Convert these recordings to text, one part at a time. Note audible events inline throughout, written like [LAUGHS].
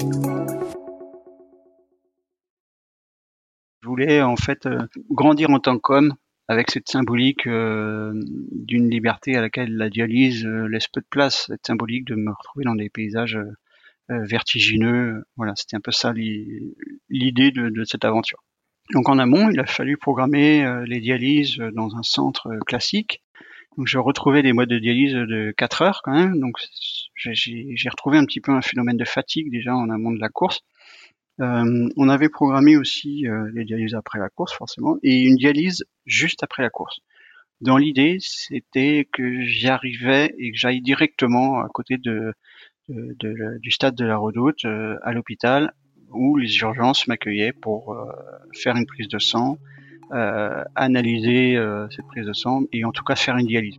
Je voulais en fait euh, grandir en tant qu'homme avec cette symbolique euh, d'une liberté à laquelle la dialyse euh, laisse peu de place, cette symbolique de me retrouver dans des paysages vertigineux. Voilà, c'était un peu ça l'idée de, cette aventure. Donc en amont, il a fallu programmer les dialyses dans un centre classique. Donc je retrouvais des modes de dialyse de 4 heures quand même. J'ai retrouvé un petit peu un phénomène de fatigue déjà en amont de la course. Euh, on avait programmé aussi euh, les dialyses après la course forcément et une dialyse juste après la course. Dans l'idée, c'était que j'y arrivais et que j'aille directement à côté de, du stade de la Redoute euh, à l'hôpital où les urgences m'accueillaient pour faire une prise de sang, analyser cette prise de sang et en tout cas faire une dialyse.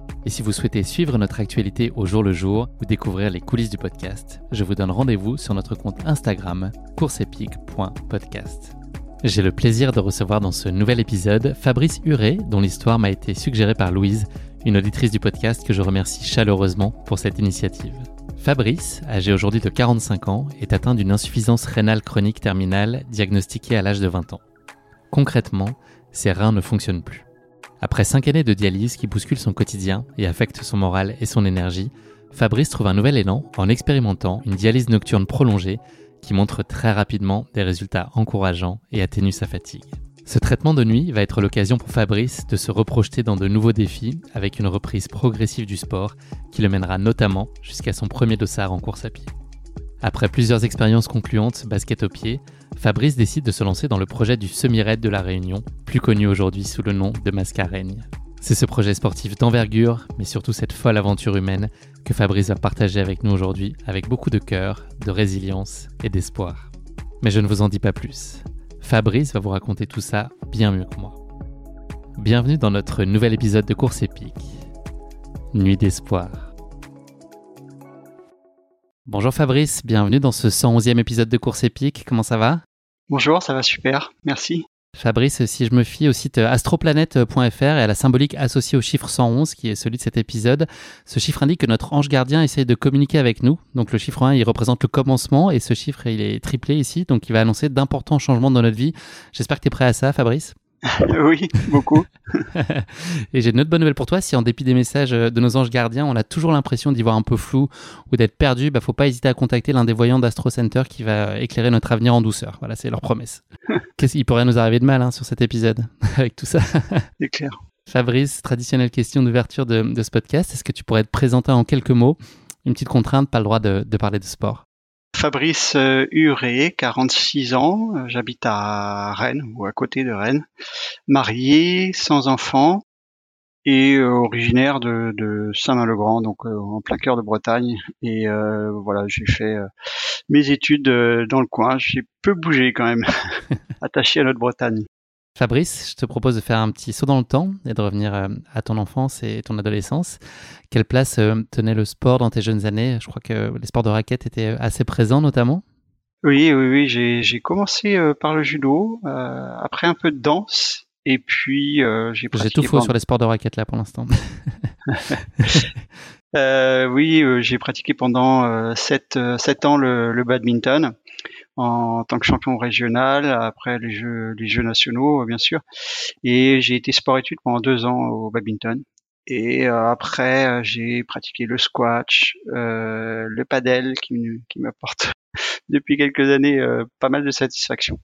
Et si vous souhaitez suivre notre actualité au jour le jour ou découvrir les coulisses du podcast, je vous donne rendez-vous sur notre compte Instagram courseepique.podcast. J'ai le plaisir de recevoir dans ce nouvel épisode Fabrice Huret, dont l'histoire m'a été suggérée par Louise, une auditrice du podcast que je remercie chaleureusement pour cette initiative. Fabrice, âgé aujourd'hui de 45 ans, est atteint d'une insuffisance rénale chronique terminale diagnostiquée à l'âge de 20 ans. Concrètement, ses reins ne fonctionnent plus. Après cinq années de dialyse qui bousculent son quotidien et affectent son moral et son énergie, Fabrice trouve un nouvel élan en expérimentant une dialyse nocturne prolongée qui montre très rapidement des résultats encourageants et atténue sa fatigue. Ce traitement de nuit va être l'occasion pour Fabrice de se reprojeter dans de nouveaux défis avec une reprise progressive du sport qui le mènera notamment jusqu'à son premier dossard en course à pied. Après plusieurs expériences concluantes basket au pied, Fabrice décide de se lancer dans le projet du semi-raid de la Réunion, plus connu aujourd'hui sous le nom de Mascareigne. C'est ce projet sportif d'envergure, mais surtout cette folle aventure humaine que Fabrice va partager avec nous aujourd'hui avec beaucoup de cœur, de résilience et d'espoir. Mais je ne vous en dis pas plus. Fabrice va vous raconter tout ça bien mieux que moi. Bienvenue dans notre nouvel épisode de Course épique. Nuit d'espoir. Bonjour Fabrice, bienvenue dans ce 111e épisode de Course épique. Comment ça va? Bonjour, ça va super, merci. Fabrice, si je me fie au site astroplanète.fr et à la symbolique associée au chiffre 111, qui est celui de cet épisode, ce chiffre indique que notre ange gardien essaye de communiquer avec nous. Donc le chiffre 1, il représente le commencement et ce chiffre, il est triplé ici, donc il va annoncer d'importants changements dans notre vie. J'espère que tu es prêt à ça, Fabrice? [LAUGHS] oui, beaucoup. [LAUGHS] et j'ai une autre bonne nouvelle pour toi. Si en dépit des messages de nos anges gardiens, on a toujours l'impression d'y voir un peu flou ou d'être perdu, bah faut pas hésiter à contacter l'un des voyants d'Astro Center qui va éclairer notre avenir en douceur. Voilà, c'est leur promesse. [LAUGHS] Qu'est-ce qui pourrait nous arriver de mal hein, sur cet épisode avec tout ça C'est clair. Fabrice, traditionnelle question d'ouverture de, ce podcast. Est-ce que tu pourrais te présenter en quelques mots? Une petite contrainte, pas le droit de parler de sport. Fabrice euh, Huré, 46 ans, euh, j'habite à Rennes ou à côté de Rennes, marié, sans enfant et euh, originaire de, Saint-Main-le-Grand, donc en plein cœur de Bretagne. Et voilà, j'ai fait mes études dans le coin. J'ai peu bougé quand même, [LAUGHS] attaché à notre Bretagne. Fabrice, je te propose de faire un petit saut dans le temps et de revenir euh, à ton enfance et ton adolescence. Quelle place euh, tenait le sport dans tes jeunes années? Je crois que les sports de raquettes étaient assez présents notamment. Oui, oui, oui, j'ai, commencé par le judo, après un peu de danse, et puis j'ai pratiqué. J'ai tout faux sur les sports de raquettes là pour l'instant. [LAUGHS] [LAUGHS] oui, j'ai pratiqué pendant 7, 7 ans le, le badminton en tant que champion régional, après les jeux, les jeux nationaux, bien sûr. Et j'ai été sport-études pendant deux ans au badminton. Et euh, après, euh, j'ai pratiqué le squash, euh, le padel, qui, m'apporte [LAUGHS] depuis quelques années pas mal de satisfaction.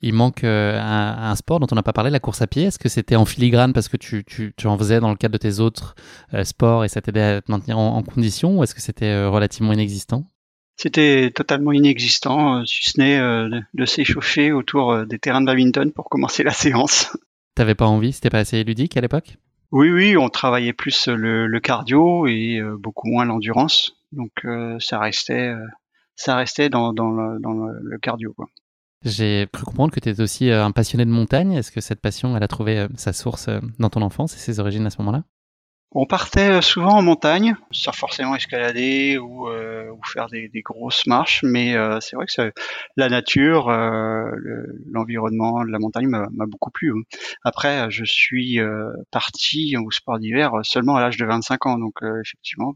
Il manque un, sport dont on n'a pas parlé, la course à pied. Est-ce que c'était en filigrane parce que tu, tu, tu, en faisais dans le cadre de tes autres sports et ça t'aidait à te maintenir en, en condition ou est-ce que c'était relativement inexistant? C'était totalement inexistant, euh, si ce n'est euh, de s'échauffer autour euh, des terrains de badminton pour commencer la séance. [LAUGHS] T'avais pas envie? C'était pas assez ludique à l'époque? Oui, oui, on travaillait plus le, cardio et beaucoup moins l'endurance. Donc ça restait, ça restait dans, le, cardio. J'ai cru comprendre que tu étais aussi un passionné de montagne. Est-ce que cette passion, elle a trouvé sa source dans ton enfance et ses origines à ce moment-là? On partait euh, souvent en montagne, sans forcément escalader ou, euh, faire des, grosses marches, mais euh, c'est vrai que la nature, l'environnement la montagne m'a beaucoup plu. Hein. Après, je suis parti au sport d'hiver seulement à l'âge de 25 ans, donc effectivement,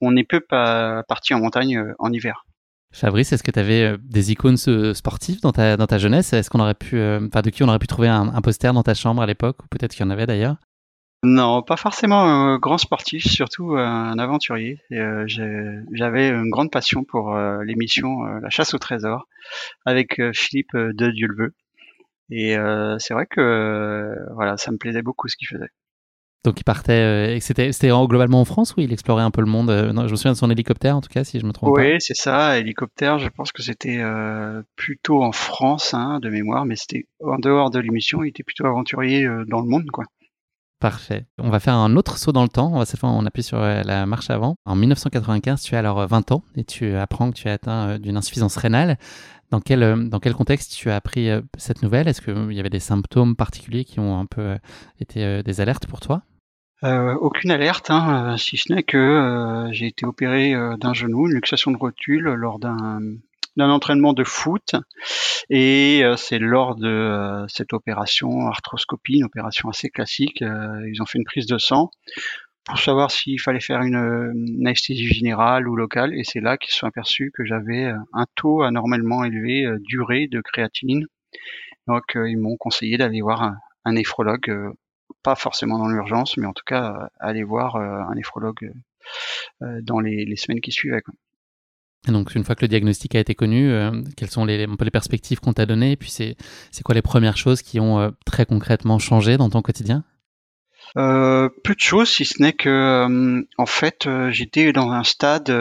on n'est peu pas parti en montagne en hiver. Fabrice, est-ce que tu avais des icônes sportives dans ta, dans ta jeunesse? Est-ce qu'on aurait pu, enfin, de qui on aurait pu trouver un, un poster dans ta chambre à l'époque, ou peut-être qu'il y en avait d'ailleurs? Non, pas forcément un grand sportif, surtout un aventurier. Euh, j'avais une grande passion pour euh, l'émission euh, La chasse au trésor avec Philippe de Dieuleveux. Et c'est vrai que voilà, ça me plaisait beaucoup ce qu'il faisait. Donc il partait, c'était globalement en France ou il explorait un peu le monde Je me souviens de son hélicoptère en tout cas, si je me trompe pas. Oui, c'est ça, hélicoptère. Je pense que c'était plutôt en France, hein, de mémoire, mais c'était en dehors de l'émission. Il était plutôt aventurier dans le monde, quoi. Parfait. On va faire un autre saut dans le temps. Cette fois, on appuie sur euh, la marche avant. En 1995, tu as alors 20 ans et tu apprends que tu es atteint euh, d'une insuffisance rénale. Dans quel, euh, dans quel contexte tu as appris cette nouvelle? Est-ce qu'il y avait des symptômes particuliers qui ont un peu été des alertes pour toi? Aucune alerte, hein, si ce n'est que j'ai été opéré d'un genou, une luxation de rotule lors d'un d'un entraînement de foot. Et euh, c'est lors de euh, cette opération arthroscopie, une opération assez classique, euh, ils ont fait une prise de sang pour savoir s'il fallait faire une, anesthésie générale ou locale. Et c'est là qu'ils se sont aperçus que j'avais un taux anormalement élevé duré de créatinine. Donc ils m'ont conseillé d'aller voir un, néphrologue, pas forcément dans l'urgence, mais en tout cas aller voir un néphrologue dans les, les, semaines qui suivaient. Quoi donc, une fois que le diagnostic a été connu, euh, quelles sont les, les perspectives qu'on t'a données? Et puis, c'est, c'est quoi les premières choses qui ont euh, très concrètement changé dans ton quotidien? Euh, peu de choses, si ce n'est que en fait j'étais dans un stade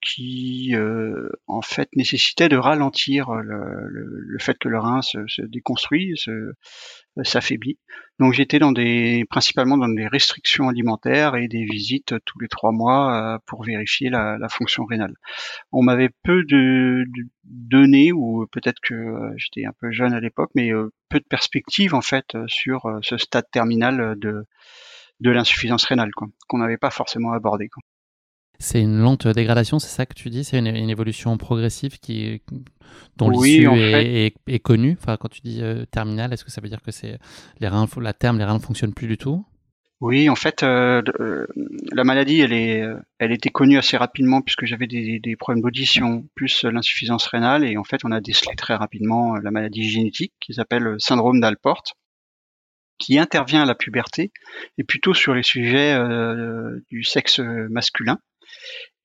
qui en fait nécessitait de ralentir le, le, fait que le rein se, se déconstruit, s'affaiblit. Donc j'étais dans des principalement dans des restrictions alimentaires et des visites tous les trois mois euh, pour vérifier la, la, fonction rénale. On m'avait peu de, données ou peut-être que euh, j'étais un peu jeune à l'époque, mais euh, peu de perspectives en fait sur ce stade terminal de de l'insuffisance rénale qu'on n'avait pas forcément abordé. Quoi. C'est une lente dégradation, c'est ça que tu dis? C'est une, évolution progressive qui, dont l'issue est, est, connue? Enfin, Quand tu dis euh, terminal, est-ce que ça veut dire que c'est les reins, la terme, les reins ne fonctionnent plus du tout? Oui, en fait, euh, euh, la maladie, elle est, elle était connue assez rapidement puisque j'avais des, problèmes d'audition plus l'insuffisance rénale et en fait, on a décelé très rapidement la maladie génétique qui s'appelle syndrome d'Alport, qui intervient à la puberté et plutôt sur les sujets du sexe masculin.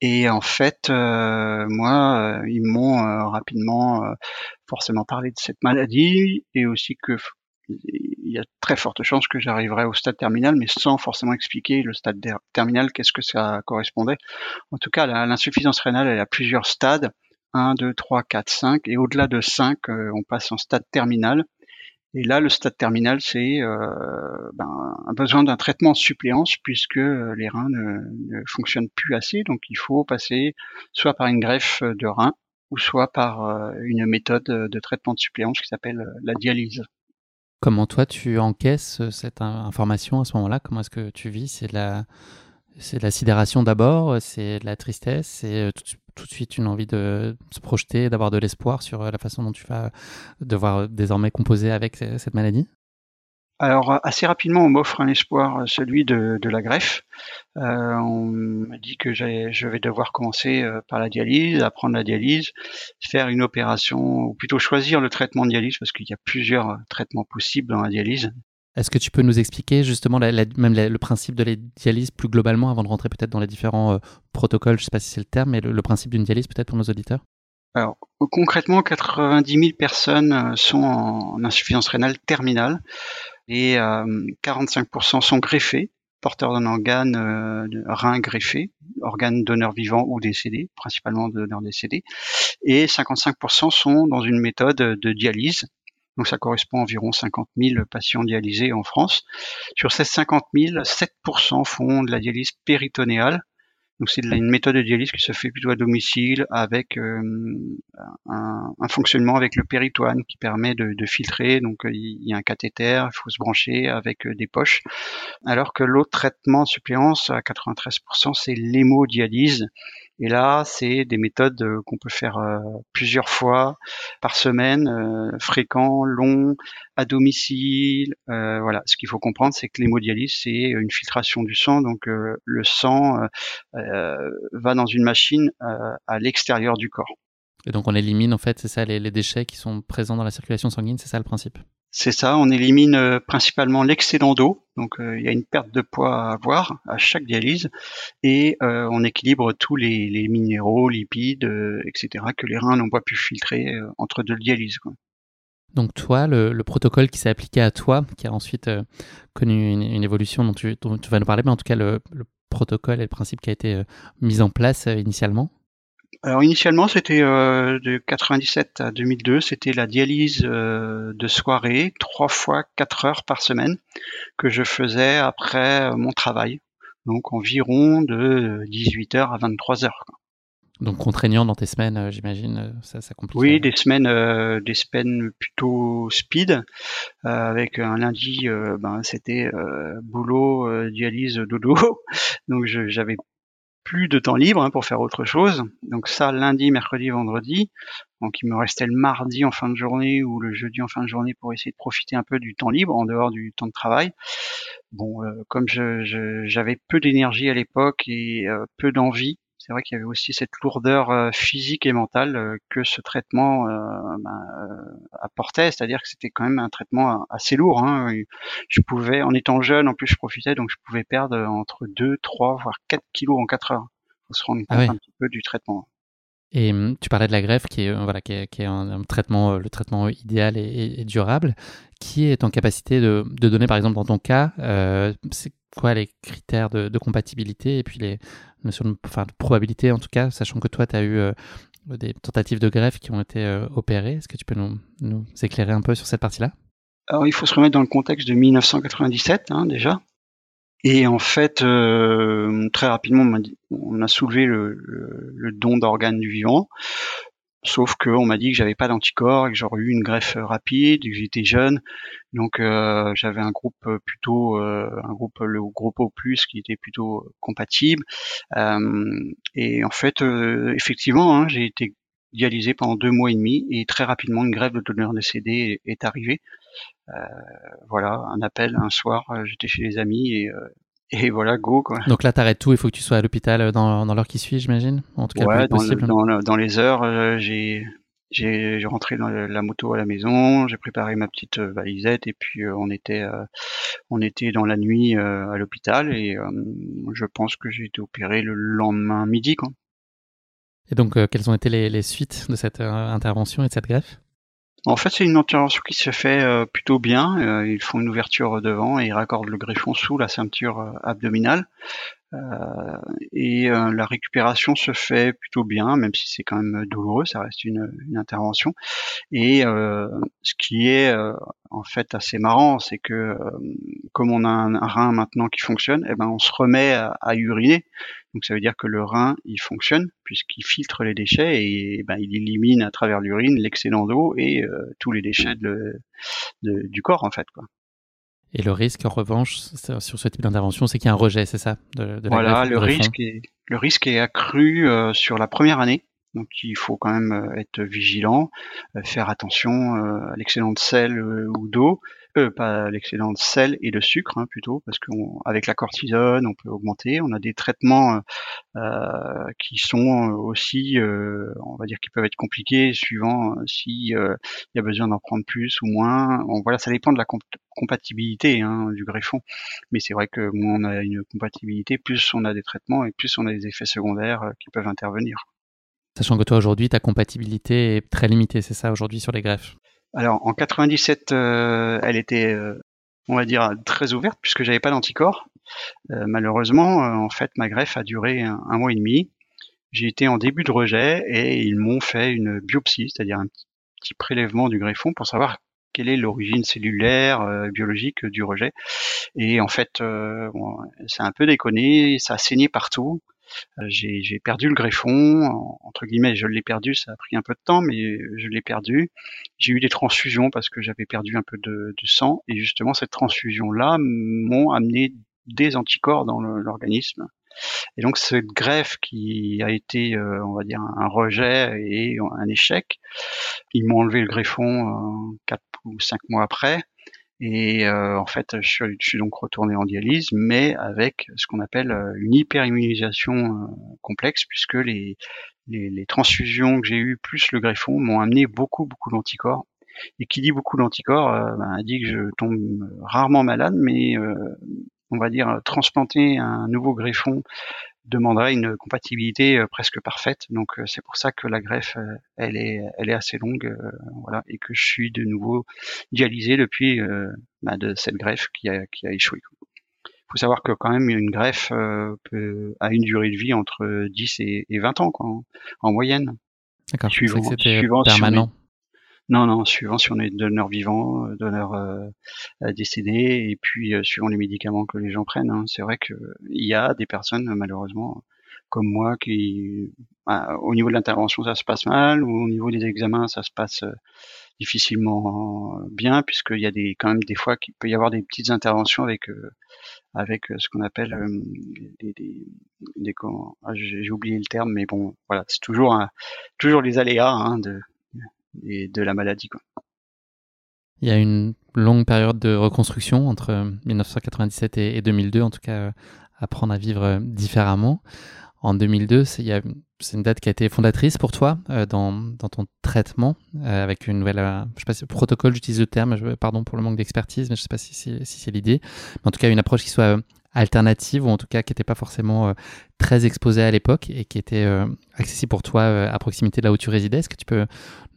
Et en fait, euh, moi, euh, ils m'ont euh, rapidement forcément parlé de cette maladie et aussi que il y a très forte chance que j'arriverai au stade terminal, mais sans forcément expliquer le stade terminal, qu'est-ce que ça correspondait. En tout cas, l'insuffisance rénale, elle a plusieurs stades, 1, 2, 3, 4, 5, et au-delà de 5, on passe en stade terminal. Et là, le stade terminal, c'est euh, ben, un besoin d'un traitement de suppléance puisque les reins ne, fonctionnent plus assez. Donc, il faut passer soit par une greffe de rein ou soit par euh, une méthode de traitement de suppléance qui s'appelle la dialyse. Comment toi tu encaisses cette information à ce moment-là? Comment est-ce que tu vis? C'est la c'est sidération d'abord, c'est de la tristesse, c'est tout de suite une envie de se projeter, d'avoir de l'espoir sur la façon dont tu vas devoir désormais composer avec cette maladie? Alors assez rapidement, on m'offre un espoir, celui de, la greffe. Euh, on m'a dit que je vais devoir commencer euh, par la dialyse, apprendre la dialyse, faire une opération, ou plutôt choisir le traitement de dialyse, parce qu'il y a plusieurs euh, traitements possibles dans la dialyse. Est-ce que tu peux nous expliquer justement même le principe de la dialyse plus globalement, avant de rentrer peut-être dans les différents protocoles, je ne sais pas si c'est le terme, mais le principe d'une dialyse peut-être pour nos auditeurs? Alors, concrètement, 90 000 personnes sont en insuffisance rénale terminale et 45% euh, sont greffés, porteurs d'un organe euh, rein greffé, organe donneur vivant ou décédé, principalement donneur décédé, et 55% sont dans une méthode de dialyse. Donc ça correspond à environ 50 000 patients dialysés en France. Sur ces 50 000, 7% font de la dialyse péritonéale, donc c'est une méthode de dialyse qui se fait plutôt à domicile avec euh, un, un, fonctionnement avec le péritoine qui permet de, de filtrer. Donc euh, il y a un cathéter, il faut se brancher avec euh, des poches. Alors que l'autre traitement suppléance à 93%, c'est l'hémodialyse et là, c'est des méthodes euh, qu'on peut faire euh, plusieurs fois par semaine, euh, fréquent, long, à domicile. voilà, ce qu'il faut comprendre, c'est que l'hémodialyse, c'est une filtration du sang. Donc le sang va dans une machine à l'extérieur du corps. Et donc on élimine en fait, c'est ça, les, déchets qui sont présents dans la circulation sanguine, c'est ça le principe? C'est ça, on élimine euh, principalement l'excédent d'eau, donc euh, il y a une perte de poids à avoir à chaque dialyse, et euh, on équilibre tous les, minéraux, lipides, etc., que les reins n'ont pas pu filtrer entre deux dialyses. Donc toi, le, protocole qui s'est appliqué à toi, qui a ensuite connu une, évolution dont tu, vas nous parler, mais en tout cas le protocole et le principe qui a été mis en place initialement alors initialement, c'était euh, de 97 à 2002, c'était la dialyse euh, de soirée, trois fois quatre heures par semaine, que je faisais après euh, mon travail. Donc environ de 18 heures à 23 heures. Donc contraignant dans tes semaines, j'imagine, ça, ça complique. Oui, des semaines, des semaines plutôt speed, avec un lundi, ben c'était boulot, dialyse, dodo. [LAUGHS] Donc j'avais plus de temps libre hein, pour faire autre chose. Donc ça, lundi, mercredi, vendredi. Donc il me restait le mardi en fin de journée ou le jeudi en fin de journée pour essayer de profiter un peu du temps libre en dehors du temps de travail. Bon, euh, comme j'avais peu d'énergie à l'époque et euh, peu d'envie, c'est vrai qu'il y avait aussi cette lourdeur euh, physique et mentale euh, que ce traitement euh, ben, apportait, c'est-à-dire que c'était quand même un traitement assez lourd. Hein. Je pouvais, en étant jeune, en plus je profitais, donc je pouvais perdre entre 2, 3, voire 4 kilos en 4 heures. Il faut se rendre ah compte un petit peu du traitement. Et hum, tu parlais de la greffe, qui est, voilà, qui est, un, traitement, le traitement idéal et, durable, qui est en capacité de, donner, par exemple, dans ton cas, c'est quoi les critères de, compatibilité et puis les notions de, enfin, de, probabilité en tout cas, sachant que toi, tu as eu euh, des tentatives de greffe qui ont été euh, opérées. Est-ce que tu peux nous, nous, éclairer un peu sur cette partie-là? Alors, il faut se remettre dans le contexte de 1997 hein, déjà. Et en fait, euh, très rapidement, on a, soulevé le, le don d'organes du vivant. Sauf qu'on m'a dit que j'avais pas d'anticorps que j'aurais eu une greffe rapide, que j'étais jeune, donc euh, j'avais un groupe plutôt, euh, un groupe le groupe O+ qui était plutôt compatible. Euh, et en fait, effectivement, hein, j'ai été dialysé pendant deux mois et demi et très rapidement une grève de donneur décédé est, est arrivée. voilà, un appel un soir, j'étais chez les amis et et voilà, go quoi. Donc là, t'arrêtes tout, il faut que tu sois à l'hôpital euh, dans, dans l'heure qui suit, j'imagine En tout cas, ouais, dans, possible. dans, les heures, euh, j'ai j'ai rentré dans la moto à la maison, j'ai préparé ma petite euh, valisette et puis on était on était dans la nuit à l'hôpital et je pense que j'ai été opéré le lendemain midi quoi. Et donc quelles ont été les, les suites de cette intervention et de cette greffe? En fait, c'est une intervention qui se fait euh, plutôt bien. Euh, ils font une ouverture devant et ils raccordent le greffon sous la ceinture euh, abdominale. et la récupération se fait plutôt bien, même si c'est quand même douloureux, ça reste une, intervention. Et ce qui est en fait assez marrant, c'est que comme on a un, rein maintenant qui fonctionne, eh ben on se remet à uriner. Donc ça veut dire que le rein, il fonctionne puisqu'il filtre les déchets et ben, il élimine à travers l'urine l'excédent d'eau et euh, tous les déchets du corps en fait. Quoi. Et le risque, en revanche, sur ce type d'intervention, c'est qu'il y a un rejet, c'est ça Voilà, le risque, est, le risque est accru euh, sur la première année Donc il faut quand même être vigilant, faire attention à l'excédent de sel ou d'eau, pas l'excédent de sel et de sucre hein, plutôt, parce qu'avec la cortisone, on peut augmenter. On a des traitements euh, qui sont aussi, euh, on va dire, qui peuvent être compliqués suivant si il y a besoin d'en prendre plus ou moins. Voilà, ça dépend de la compatibilité hein, du greffon. Mais c'est vrai que moins on a une compatibilité, plus on a des traitements et plus on a des effets secondaires qui peuvent intervenir. Sachant que toi aujourd'hui, ta compatibilité est très limitée, c'est ça aujourd'hui sur les greffes? Alors en 97, euh, elle était, euh, on va dire, très ouverte puisque j'avais pas d'anticorps. Euh, malheureusement, en fait, ma greffe a duré un, mois et demi. J'ai été en début de rejet et ils m'ont fait une biopsie, c'est-à-dire un petit, prélèvement du greffon pour savoir quelle est l'origine cellulaire, biologique du rejet. Et en fait, a un peu déconné, ça a saigné partout. Euh, j'ai perdu le greffon, entre guillemets, je l'ai perdu, ça a pris un peu de temps, mais je l'ai perdu. J'ai eu des transfusions parce que j'avais perdu un peu de, sang, et justement cette transfusion-là m'ont amené des anticorps dans l'organisme. Et donc cette greffe qui a été, euh, on va dire, un rejet et un échec, ils m'ont enlevé le greffon euh, quatre ou cinq mois après. Et euh, en fait, je suis, donc retourné en dialyse, mais avec ce qu'on appelle euh, une hyperimmunisation euh, complexe, puisque les, les, les transfusions que j'ai eues plus le greffon m'ont amené beaucoup, beaucoup d'anticorps. Et qui dit beaucoup d'anticorps ben, dit que je tombe rarement malade, mais on va dire transplanter un nouveau greffon demanderait une compatibilité euh, presque parfaite. Donc euh, c'est pour ça que la greffe, euh, elle est, elle est assez longue, voilà, et que je suis de nouveau dialysé depuis bah, de cette greffe qui a, qui a échoué. Il faut savoir que quand même une greffe peut, a une durée de vie entre 10 et, 20 ans, quoi, en, moyenne. D'accord. Suivant, suivant permanent. Non, non, suivant si on est donneur vivant, euh, donneur euh, décédé, et puis euh, suivant les médicaments que les gens prennent. Hein. C'est vrai qu'il y a des personnes, malheureusement, comme moi, qui, bah, au niveau de l'intervention, ça se passe mal, ou au niveau des examens, ça se passe difficilement bien, puisqu'il y a des, quand même des fois qu'il peut y avoir des petites interventions avec avec ce qu'on appelle des, des, des ah, j'ai oublié le terme, mais bon, voilà, c'est toujours un, toujours les aléas hein, de, et de la maladie. Il y a une longue période de reconstruction entre 1997 et 2002, en tout cas, euh, apprendre à vivre euh, différemment. En 2002, c'est une date qui a été fondatrice pour toi euh, dans, ton traitement avec une nouvelle, je sais pas si protocole, j'utilise le terme, pardon pour le manque d'expertise, mais je sais pas si, si, c'est l'idée. En tout cas, une approche qui soit alternative ou en tout cas qui n'était pas forcément euh, très exposée à l'époque et qui était euh, accessible pour toi euh, à proximité de là où tu résidais. Est-ce que tu peux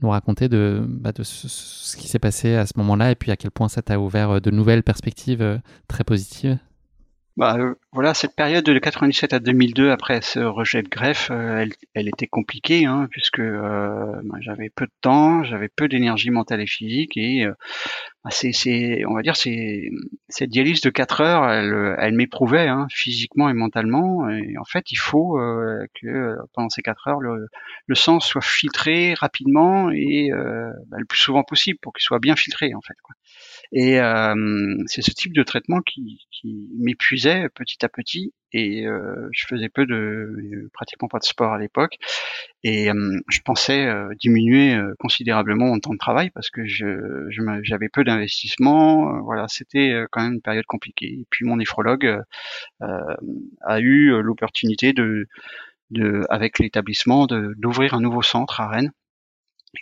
nous raconter de, bah, ce, qui s'est passé à ce moment-là et puis à quel point ça t'a ouvert de nouvelles perspectives très positives? Bah, voilà, cette période de 97 à 2002, après ce rejet de greffe, elle, était compliquée, hein, puisque bah, j'avais peu de temps, j'avais peu d'énergie mentale et physique, et c'est, on va dire, c'est cette dialyse de 4 heures, elle, elle m'éprouvait hein, physiquement et mentalement. Et en fait, il faut euh, que pendant ces 4 heures, le, le, sang soit filtré rapidement et euh, bah, le plus souvent possible pour qu'il soit bien filtré en fait. Quoi. Et euh, c'est ce type de traitement qui, qui m'épuisait petit à petit et euh, je faisais peu de pratiquement pas de sport à l'époque et euh, je pensais euh, diminuer considérablement mon temps de travail parce que je j'avais peu d'investissement voilà c'était quand même une période compliquée et puis mon néphrologue a eu l'opportunité de de avec l'établissement d'ouvrir un nouveau centre à Rennes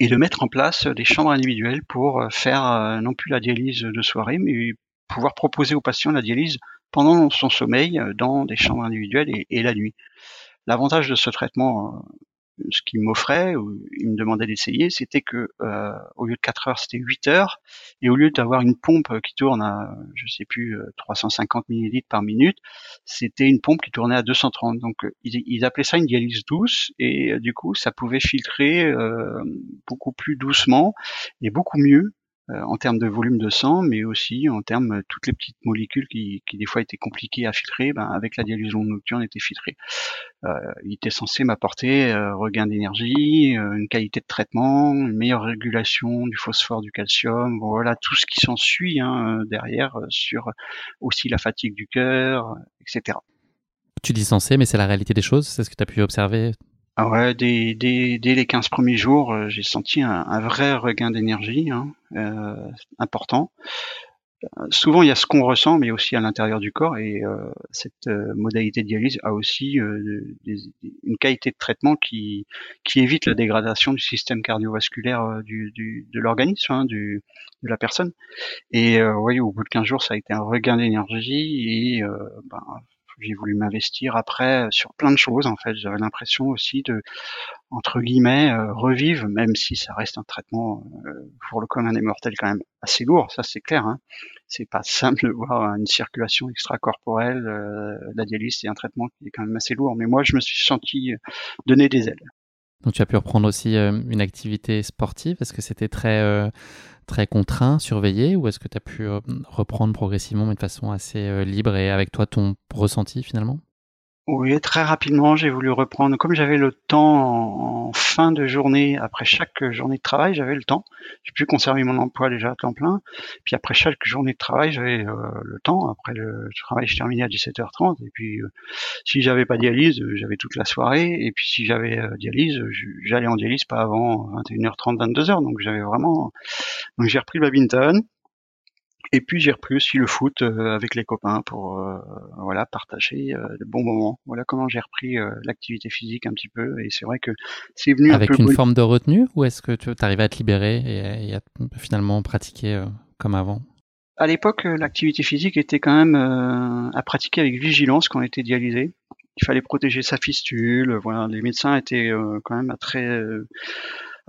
et de mettre en place des chambres individuelles pour faire non plus la dialyse de soirée mais pouvoir proposer aux patients la dialyse pendant son sommeil euh, dans des chambres individuelles et, la nuit. L'avantage de ce traitement, euh, ce qu'il m'offrait, ou il me demandait d'essayer, c'était que euh, au lieu de 4 heures, c'était 8 heures, et au lieu d'avoir une pompe qui tourne à, je sais plus, 350 millilitres par minute, c'était une pompe qui tournait à 230. Donc ils, ils appelaient ça une dialyse douce, et du coup ça pouvait filtrer beaucoup plus doucement et beaucoup mieux euh, en termes de volume de sang, mais aussi en termes de toutes les petites molécules qui, qui des fois étaient compliquées à filtrer, ben, avec la dialyse nocturne étaient filtrées. Euh, il était censé m'apporter euh, regain d'énergie, euh, une qualité de traitement, une meilleure régulation du phosphore, du calcium, voilà tout ce qui s'ensuit hein, derrière sur aussi la fatigue du cœur, etc. Tu dis censé, mais c'est la réalité des choses, c'est ce que tu as pu observer? Ah ouais, dès, dès, dès les 15 premiers jours, euh, j'ai senti un, vrai regain d'énergie hein, euh, important. Euh, souvent, il y a ce qu'on ressent, mais aussi à l'intérieur du corps, et cette modalité de dialyse a aussi des, une qualité de traitement qui, qui évite la dégradation du système cardiovasculaire du, de l'organisme, hein, de la personne. Et oui, au bout de 15 jours, ça a été un regain d'énergie et ben, j'ai voulu m'investir après euh, sur plein de choses en fait. J'avais l'impression aussi de entre guillemets euh, revivre, même si ça reste un traitement euh, pour le commun des mortels quand même assez lourd, ça c'est clair. Hein. C'est pas [LAUGHS] simple de voir une circulation extracorporelle. la dialyse c'est un traitement qui est quand même assez lourd, mais moi je me suis senti donner des ailes. Donc tu as pu reprendre aussi une activité sportive Est-ce que c'était très très contraint, surveillé, ou est-ce que tu as pu euh, reprendre progressivement, mais de façon assez euh, libre et avec toi ton ressenti finalement? Oui, très rapidement, j'ai voulu reprendre. Comme j'avais le temps en, fin de journée, après chaque journée de travail, j'avais le temps. J'ai pu conserver mon emploi déjà à temps plein. Puis après chaque journée de travail, j'avais euh, le temps. Après le travail, je terminais à 17h30. Et puis, euh, si j'avais pas dialyse, j'avais toute la soirée. Et puis, si j'avais euh, dialyse, j'allais en dialyse pas avant 21h30, 22h. Donc, j'avais vraiment. Donc, j'ai repris le badminton. Et puis j'ai repris aussi le foot euh, avec les copains pour euh, voilà partager euh, de bons moments. Voilà comment j'ai repris l'activité physique un petit peu. Et c'est vrai que c'est venu avec un peu une forme de retenue ou est-ce que tu arrivais à te libérer et, à finalement pratiquer comme avant? À l'époque, l'activité physique était quand même à pratiquer avec vigilance quand on était dialysé. Il fallait protéger sa fistule. Voilà, les médecins étaient quand même très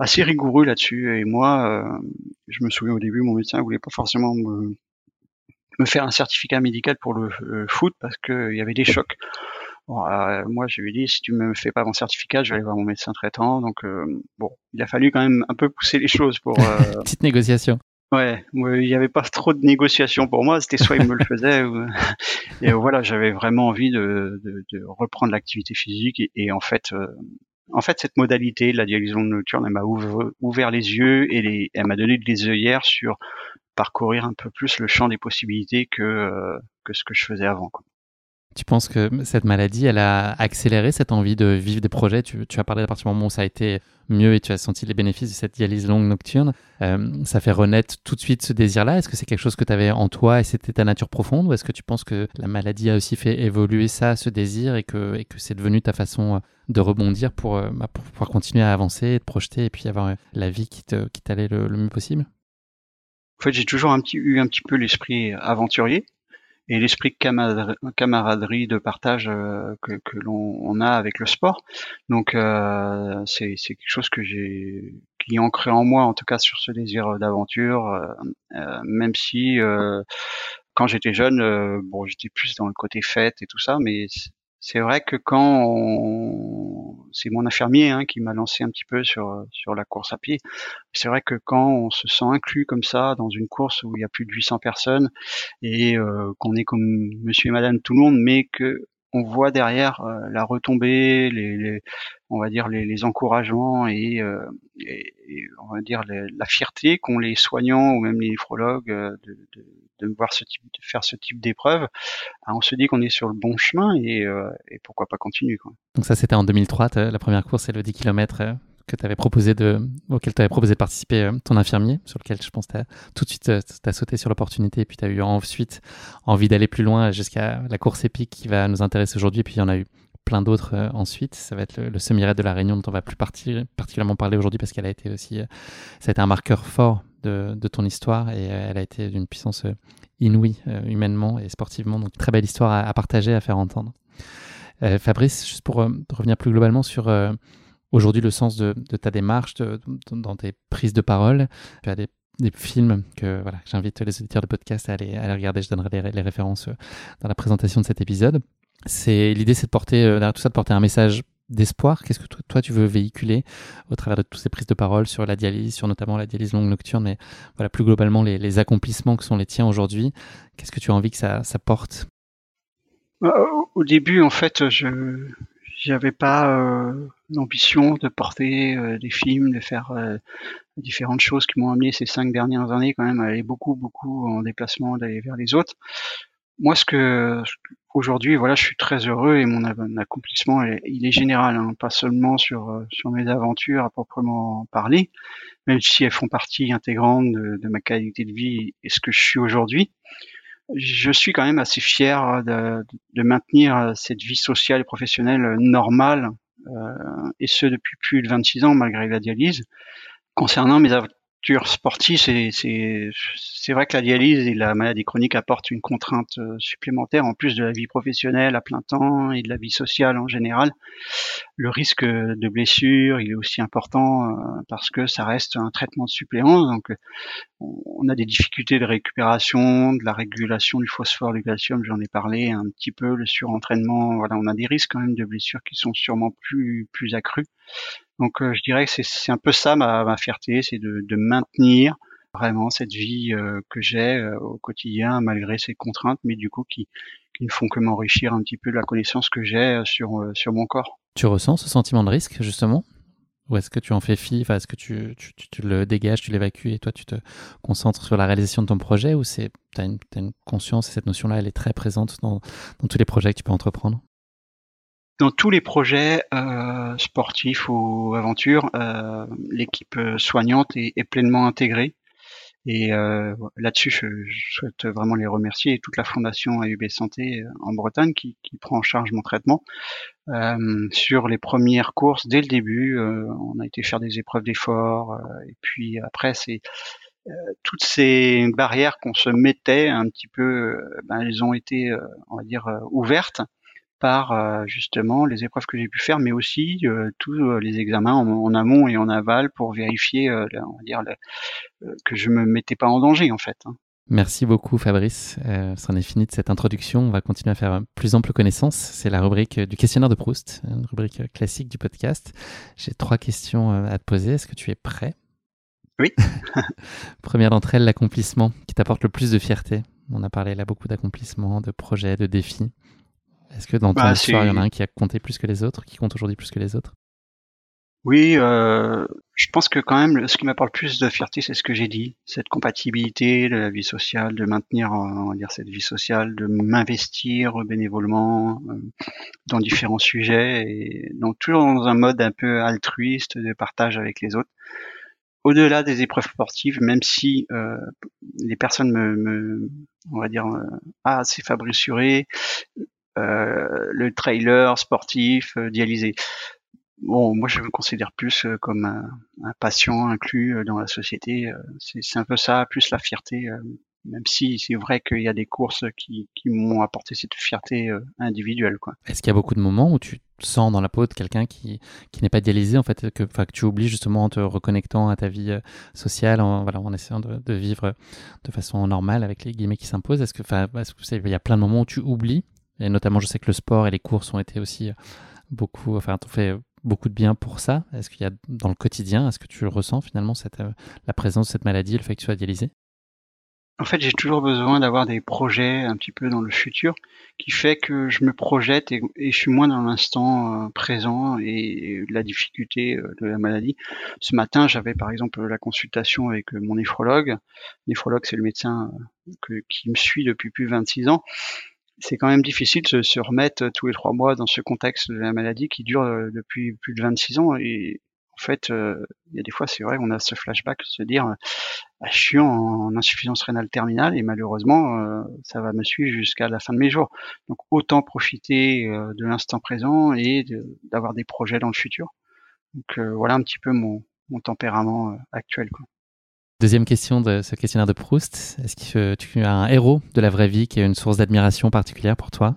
assez rigoureux là-dessus. Et moi, euh, je me souviens au début, mon médecin voulait pas forcément me, me faire un certificat médical pour le, foot parce qu'il y avait des chocs. Euh, moi, je lui ai dit, si tu me fais pas mon certificat, je vais aller voir mon médecin traitant. Donc, euh, bon, il a fallu quand même un peu pousser les choses pour. [LAUGHS] Petite négociation. Ouais, il n'y avait pas trop de négociation pour moi. C'était soit il me le faisait, ou... [LAUGHS] et voilà, j'avais vraiment envie de, de, de reprendre l'activité physique. Et, et, en fait, en fait, cette modalité, la dialyse nocturne, m'a ouvert les yeux et elle m'a donné des œillères sur parcourir un peu plus le champ des possibilités que, euh, ce que je faisais avant. Tu penses que cette maladie, elle a accéléré cette envie de vivre des projets? Tu, as parlé à partir du moment où ça a été mieux et tu as senti les bénéfices de cette dialyse longue nocturne. Euh, ça fait renaître tout de suite ce désir-là. Est-ce que c'est quelque chose que tu avais en toi et c'était ta nature profonde? Ou est-ce que tu penses que la maladie a aussi fait évoluer ça, ce désir et que, et que c'est devenu ta façon euh, de rebondir pour, euh, bah, pour pouvoir continuer à avancer, te projeter et puis avoir la vie qui t'allait le, le mieux possible? En fait, j'ai toujours un petit, eu un petit peu l'esprit aventurier et l'esprit de camaraderie, de partage euh, que, l'on a avec le sport. Donc euh, c'est quelque chose que j'ai qui est ancré en moi, en tout cas sur ce désir d'aventure, euh, même si quand j'étais jeune, bon j'étais plus dans le côté fête et tout ça, mais c'est vrai que quand on... c'est mon infirmier hein, qui m'a lancé un petit peu sur sur la course à pied. C'est vrai que quand on se sent inclus comme ça dans une course où il y a plus de 800 personnes et euh, qu'on est comme Monsieur et Madame tout le monde, mais que on voit derrière euh, la retombée, les, on va dire les, encouragements et, euh, et, on va dire la fierté qu'ont les soignants ou même les néphrologues de, de, de voir ce type, de faire ce type d'épreuve, ah, on se dit qu'on est sur le bon chemin et, et pourquoi pas continuer. Donc ça c'était en 2003, la première course c'est le 10 km que proposé de, auquel tu avais proposé de participer euh, ton infirmier, sur lequel je pense que tout de suite euh, as sauté sur l'opportunité, et puis tu as eu ensuite envie d'aller plus loin jusqu'à la course épique qui va nous intéresser aujourd'hui, puis il y en a eu plein d'autres euh, ensuite. Ça va être le, semi-raid de la Réunion dont on va plus particulièrement parler aujourd'hui parce qu'elle a été aussi, ça a été un marqueur fort de, ton histoire et elle a été d'une puissance inouïe humainement et sportivement. Donc très belle histoire à, partager, à faire entendre. Fabrice, juste pour revenir plus globalement sur aujourd'hui le sens de, ta démarche, dans tes prises de parole. Tu as des, films que voilà, j'invite les auditeurs de podcast à aller, regarder. Je donnerai les, références euh, dans la présentation de cet épisode. C'est l'idée, c'est de porter euh, derrière tout ça, de porter un message d'espoir. Qu'est-ce que toi, tu veux véhiculer au travers de toutes ces prises de parole sur la dialyse, sur notamment la dialyse longue nocturne, mais voilà plus globalement les, accomplissements que sont les tiens aujourd'hui? Qu'est-ce que tu as envie que ça, porte? Euh, Au début, en fait, je j'avais pas euh, l'ambition de porter euh, des films, de faire différentes choses qui m'ont amené ces cinq dernières années quand même à aller beaucoup beaucoup en déplacement, d'aller vers les autres. Moi, ce que aujourd'hui, voilà, je suis très heureux et mon accomplissement, il est général, hein, pas seulement sur sur mes aventures à proprement parler, même si elles font partie intégrante de, de ma qualité de vie et ce que je suis aujourd'hui. Je suis quand même assez fier de, de maintenir cette vie sociale et professionnelle normale, euh, et ce depuis plus de 26 ans malgré la dialyse. Concernant mes sportif, c'est vrai que la dialyse et la maladie chronique apportent une contrainte euh, supplémentaire en plus de la vie professionnelle à plein temps et de la vie sociale en général. Le risque de blessure, il est aussi important euh, parce que ça reste un traitement de suppléance. Donc, on a des difficultés de récupération, de la régulation du phosphore, du calcium. J'en ai parlé un petit peu. Le surentraînement, voilà, on a des risques quand même de blessures qui sont sûrement plus plus accrus. Donc euh, je dirais que c'est un peu ça ma, fierté, c'est de, maintenir vraiment cette vie euh, que j'ai euh, au quotidien malgré ces contraintes, mais du coup qui, qui ne font que m'enrichir un petit peu de la connaissance que j'ai sur, sur mon corps. Tu ressens ce sentiment de risque justement? Ou est-ce que tu en fais fi? Est-ce que tu, tu, le dégages, tu l'évacues et toi tu te concentres sur la réalisation de ton projet? Ou tu as, as, une conscience et cette notion-là elle est très présente dans, dans tous les projets que tu peux entreprendre? Dans tous les projets euh, sportifs ou aventures, euh, l'équipe soignante est, pleinement intégrée. Et euh, là-dessus, je, souhaite vraiment les remercier et toute la fondation AUB Santé en Bretagne qui, prend en charge mon traitement. sur les premières courses, dès le début, on a été faire des épreuves d'effort. et puis après, c'est toutes ces barrières qu'on se mettait un petit peu, ben, elles ont été, on va dire, ouvertes par euh, justement les épreuves que j'ai pu faire, mais aussi euh, tous euh, les examens en, amont et en aval pour vérifier, on va dire, que je me mettais pas en danger en fait. Hein. Merci beaucoup Fabrice. Euh, c'en est fini de cette introduction. On va continuer à faire plus ample connaissance. C'est la rubrique du questionnaire de Proust, une rubrique classique du podcast. J'ai trois questions à te poser. Est-ce que tu es prêt? Oui. [LAUGHS] [LAUGHS] Première d'entre elles, l'accomplissement qui t'apporte le plus de fierté. On a parlé là beaucoup d'accomplissements, de projets, de défis. Est-ce que dans ton bah, histoire, il y en a un qui a compté plus que les autres, qui compte aujourd'hui plus que les autres? Oui, euh, je pense que quand même, ce qui m'apporte plus de fierté, c'est ce que j'ai dit, cette compatibilité de la vie sociale, de maintenir, on va dire, cette vie sociale, de m'investir bénévolement euh, dans différents sujets, et donc toujours dans un mode un peu altruiste de partage avec les autres. Au-delà des épreuves sportives, même si euh, les personnes me, me, on va dire, euh, ah c'est Fabrice Suré, euh, le trailer sportif euh, dialysé. Bon, moi je me considère plus euh, comme un, patient inclus dans la société. C'est un peu ça, plus la fierté même si c'est vrai qu'il y a des courses qui, qui m'ont apporté cette fierté individuelle. Est-ce qu'il y a beaucoup de moments où tu sens dans la peau de quelqu'un qui, qui n'est pas dialysé, en fait, que, que tu oublies justement en te reconnectant à ta vie sociale, en, voilà, en essayant de, vivre de façon normale avec les guillemets qui s'imposent? Est-ce que, que il y a plein de moments où tu oublies et notamment, je sais que le sport et les courses ont été aussi euh, beaucoup, enfin, t'ont fait beaucoup de bien pour ça. Est-ce qu'il y a dans le quotidien, est-ce que tu le ressens finalement, euh, la présence de cette maladie, le fait que tu sois dialysé? En fait, j'ai toujours besoin d'avoir des projets un petit peu dans le futur qui fait que je me projette et, je suis moins dans l'instant euh, présent et, la difficulté de la maladie. Ce matin, j'avais par exemple la consultation avec mon néphrologue. Néphrologue, c'est le médecin qui me suit depuis plus de 26 ans c'est quand même difficile de se remettre tous les trois mois dans ce contexte de la maladie qui dure euh, depuis plus de 26 ans. Et en fait, euh, il y a des fois, c'est vrai, on a ce flashback, se dire, bah, je suis en, insuffisance rénale terminale et malheureusement, euh, ça va me suivre jusqu'à la fin de mes jours. Donc, autant profiter de l'instant présent et d'avoir des projets dans le futur. Donc, voilà un petit peu mon, mon tempérament actuel. Quoi. Deuxième question de ce questionnaire de Proust. Est-ce que tu as un héros de la vraie vie qui est une source d'admiration particulière pour toi?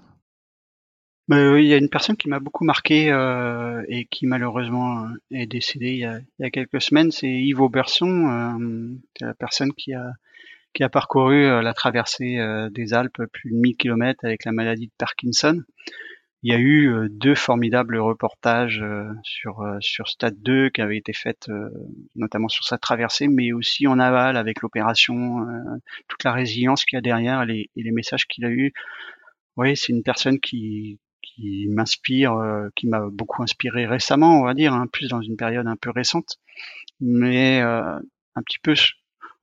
Bah, Il y a une personne qui m'a beaucoup marqué euh, et qui malheureusement euh, est décédée il y a, quelques semaines. C'est Yves Berson, euh, la personne qui a, parcouru euh, la traversée des Alpes plus de 1000 km avec la maladie de Parkinson. Il y a eu euh, deux formidables reportages euh, sur euh, sur Stade 2 qui avaient été faits notamment sur sa traversée, mais aussi en aval avec l'opération, toute la résilience qu'il y a derrière et les, messages qu'il a eu. Oui, c'est une personne qui qui m'inspire, qui m'a beaucoup inspiré récemment, on va dire, hein, plus dans une période un peu récente, mais un petit peu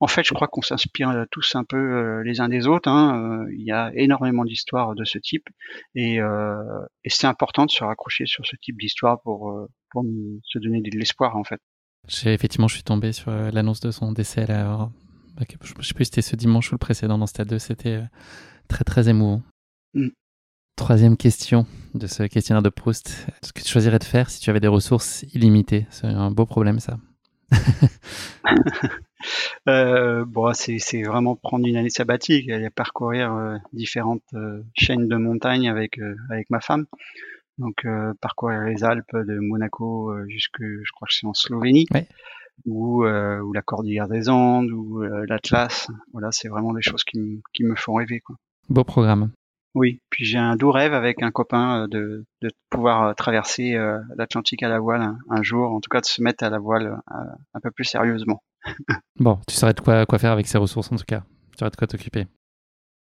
en fait, je crois qu'on s'inspire tous un peu les uns des autres. Hein. Il y a énormément d'histoires de ce type et, et c'est important de se raccrocher sur ce type d'histoire pour, pour se donner de l'espoir en fait. Effectivement, je suis tombé sur l'annonce de son décès. Là, je ne sais plus si c'était ce dimanche ou le précédent dans Stade 2. C'était très très émouvant. Mm. Troisième question de ce questionnaire de Proust. Ce que tu choisirais de faire si tu avais des ressources illimitées? C'est un beau problème, ça. [LAUGHS] euh, bon, c'est vraiment prendre une année sabbatique et parcourir euh, différentes euh, chaînes de montagnes avec, euh, avec ma femme. Donc, parcourir les Alpes de Monaco jusque, je crois que c'est en Slovénie. Ou, ou la Cordillère des Andes, ou l'Atlas. Voilà, c'est vraiment des choses qui, qui me font rêver. Quoi. Beau programme. Oui, puis j'ai un doux rêve avec un copain euh, de, de pouvoir euh, traverser euh, l'Atlantique à la voile un, jour, en tout cas de se mettre à la voile un peu plus sérieusement. Bon, tu saurais de quoi, quoi faire avec ces ressources en tout cas. Tu saurais de quoi t'occuper.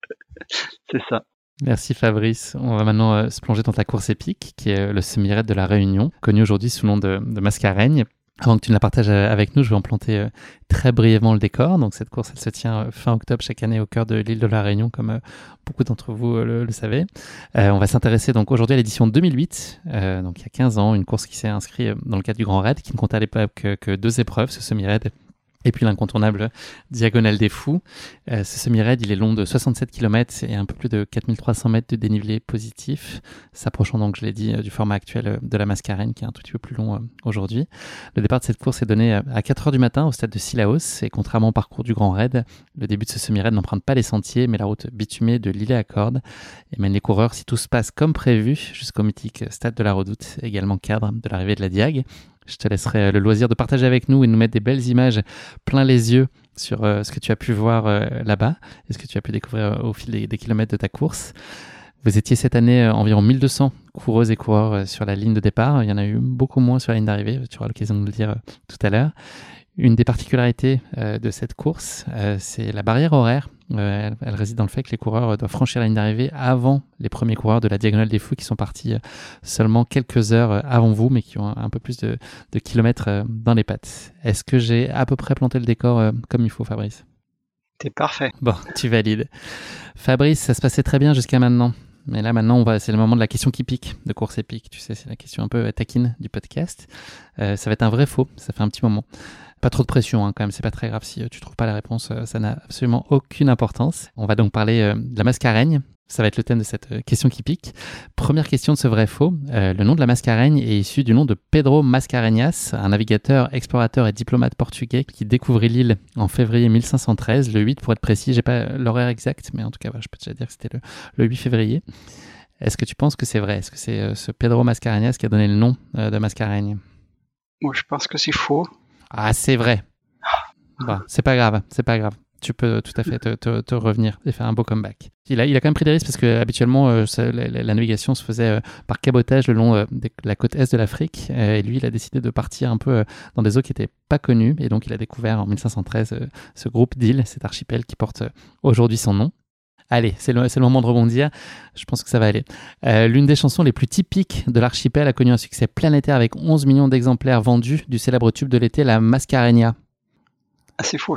[LAUGHS] C'est ça. Merci Fabrice. On va maintenant se plonger dans ta course épique, qui est le semi de la Réunion, connu aujourd'hui sous le nom de, de Mascareigne. Avant que tu ne la partages euh, avec nous, je vais en planter euh, très brièvement le décor. Donc cette course, elle se tient euh, fin octobre chaque année au cœur de l'île de la Réunion, comme beaucoup d'entre vous le, savez. on va s'intéresser donc aujourd'hui à l'édition 2008, donc il y a 15 ans, une course qui s'est inscrite dans le cadre du Grand Raid, qui ne comptait à l'époque que, que, deux épreuves, ce semi-raid et puis l'incontournable Diagonale des Fous. Euh, ce semi-raid, il est long de 67 km et un peu plus de 4300 mètres de dénivelé positif, s'approchant donc, je l'ai dit, euh, du format actuel euh, de la Mascarène, qui est un tout petit peu plus long aujourd'hui. Le départ de cette course est donné à 4 heures du matin au stade de Sillaos, et contrairement au parcours du Grand Raid, le début de ce semi-raid n'emprunte pas les sentiers, mais la route bitumée de l'île à Corde, et mène les coureurs, si tout se passe comme prévu, jusqu'au mythique stade de la Redoute, également cadre de l'arrivée de la Diag. Je te laisserai euh, le loisir de partager avec nous et nous mettre des belles images plein les yeux sur euh, ce que tu as pu voir euh, là-bas et ce que tu as pu découvrir au fil des, kilomètres de ta course. Vous étiez cette année environ 1200 coureuses et coureurs sur la ligne de départ. Il y en a eu beaucoup moins sur la ligne d'arrivée. Tu auras l'occasion de le dire tout à l'heure. Une des particularités de cette course, c'est la barrière horaire euh, elle, réside dans le fait que les coureurs doivent franchir la ligne d'arrivée avant les premiers coureurs de la Diagonale des Fous qui sont partis euh, seulement quelques heures euh, avant vous, mais qui ont un peu plus de, kilomètres dans les pattes. Est-ce que j'ai à peu près planté le décor comme il faut, Fabrice? T'es parfait. Bon, tu valides. Fabrice, ça se passait très bien jusqu'à maintenant. Mais là, maintenant, on va, c'est le moment de la question qui pique, de course épique. Tu sais, c'est la question un peu taquine du podcast. ça va être un vrai faux. Ça fait un petit moment. Pas trop de pression hein, quand même, c'est pas très grave si euh, tu trouves pas la réponse, euh, ça n'a absolument aucune importance. On va donc parler euh, de la mascareigne. Ça va être le thème de cette question qui pique. Première question de ce vrai faux. le nom de la mascareigne est issu du nom de Pedro Mascarenhas, un navigateur, explorateur et diplomate portugais qui découvrit l'île en février 1513, le 8 pour être précis. J'ai pas l'horaire exact, mais en tout cas, je peux déjà dire que c'était le, 8 février. Est-ce que tu penses que c'est vrai? Est-ce que c'est ce Pedro Mascarenhas qui a donné le nom de mascareigne Moi, je pense que c'est faux. Ah, c'est vrai. Bon, c'est pas grave, c'est pas grave. Tu peux tout à fait te, revenir et faire un beau comeback. Il a, il a quand même pris des risques parce que habituellement euh, la, navigation se faisait euh, par cabotage le long euh, de la côte est de l'Afrique. et lui, il a décidé de partir un peu dans des eaux qui n'étaient pas connues. Et donc, il a découvert en 1513 ce groupe d'îles, cet archipel qui porte aujourd'hui son nom. Allez, c'est le, le, moment de rebondir. Je pense que ça va aller. Euh, l'une des chansons les plus typiques de l'archipel a connu un succès planétaire avec 11 millions d'exemplaires vendus du célèbre tube de l'été, la Mascareña. Ah, c'est faux.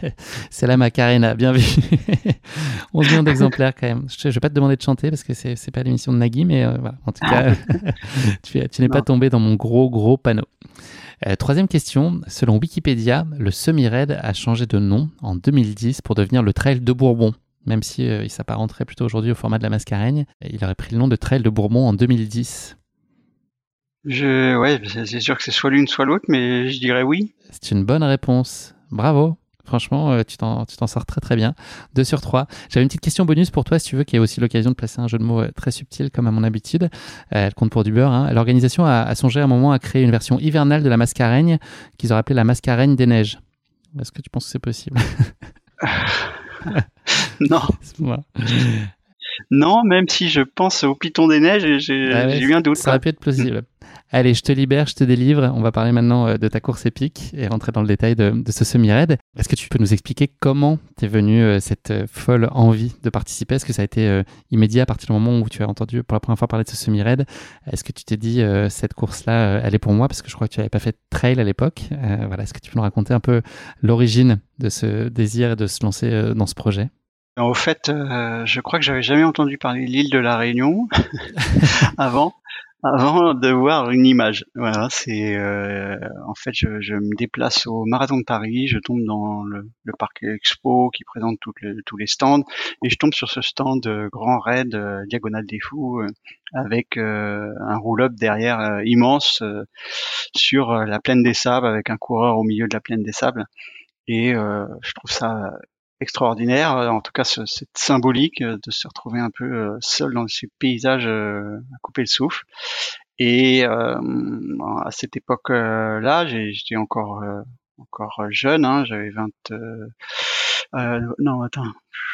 [LAUGHS] c'est la Macarena, bien vu. [LAUGHS] 11 millions d'exemplaires quand même. Je ne vais pas te demander de chanter parce que c'est n'est pas l'émission de Nagui, mais euh, voilà. en tout cas, [LAUGHS] tu, n'es pas tombé dans mon gros, gros panneau. Euh, troisième question. Selon Wikipédia, le semi-raid a changé de nom en 2010 pour devenir le Trail de Bourbon même si euh, il s'apparenterait plutôt aujourd'hui au format de la mascareigne. Il aurait pris le nom de Trail de Bourbon en 2010. Je, ouais, c'est sûr que c'est soit l'une soit l'autre, mais je dirais oui. C'est une bonne réponse. Bravo. Franchement, euh, tu t'en sors très très bien. 2 sur 3. J'avais une petite question bonus pour toi, si tu veux, qui a aussi l'occasion de placer un jeu de mots euh, très subtil, comme à mon habitude. elle compte pour du beurre. Hein. L'organisation a, songé à un moment à créer une version hivernale de la mascareigne qu'ils auraient appelée la mascareigne des neiges. Est-ce que tu penses que c'est possible? [LAUGHS] [LAUGHS] non. Non, même si je pense au Python des Neiges, j'ai ah eu un doute. Ça aurait pu être plausible. Allez, je te libère, je te délivre. On va parler maintenant euh, de ta course épique et rentrer dans le détail de, ce semi-raid. Est-ce que tu peux nous expliquer comment t'es venu euh, cette euh, folle envie de participer? Est-ce que ça a été immédiat à partir du moment où tu as entendu pour la première fois parler de ce semi-raid? Est-ce que tu t'es dit cette course-là, elle est pour moi Parce que je crois que tu n'avais pas fait de trail à l'époque? voilà, est-ce que tu peux nous raconter un peu l'origine de ce désir de se lancer dans ce projet? Au fait, je crois que j'avais jamais entendu parler de l'île de la Réunion [LAUGHS] avant avant de voir une image. Voilà, c'est euh, en fait je, je, me déplace au marathon de Paris, je tombe dans le, le parc Expo qui présente tous les stands et je tombe sur ce stand euh, Grand Raid euh, Diagonale des Fous euh, avec un roll-up derrière immense sur la plaine des sables avec un coureur au milieu de la plaine des sables et je trouve ça extraordinaire, en tout cas cette symbolique euh, de se retrouver un peu euh, seul dans ces paysages euh, à couper le souffle. Et à cette époque-là, j'étais encore encore jeune, hein, j'avais 20 euh, non attends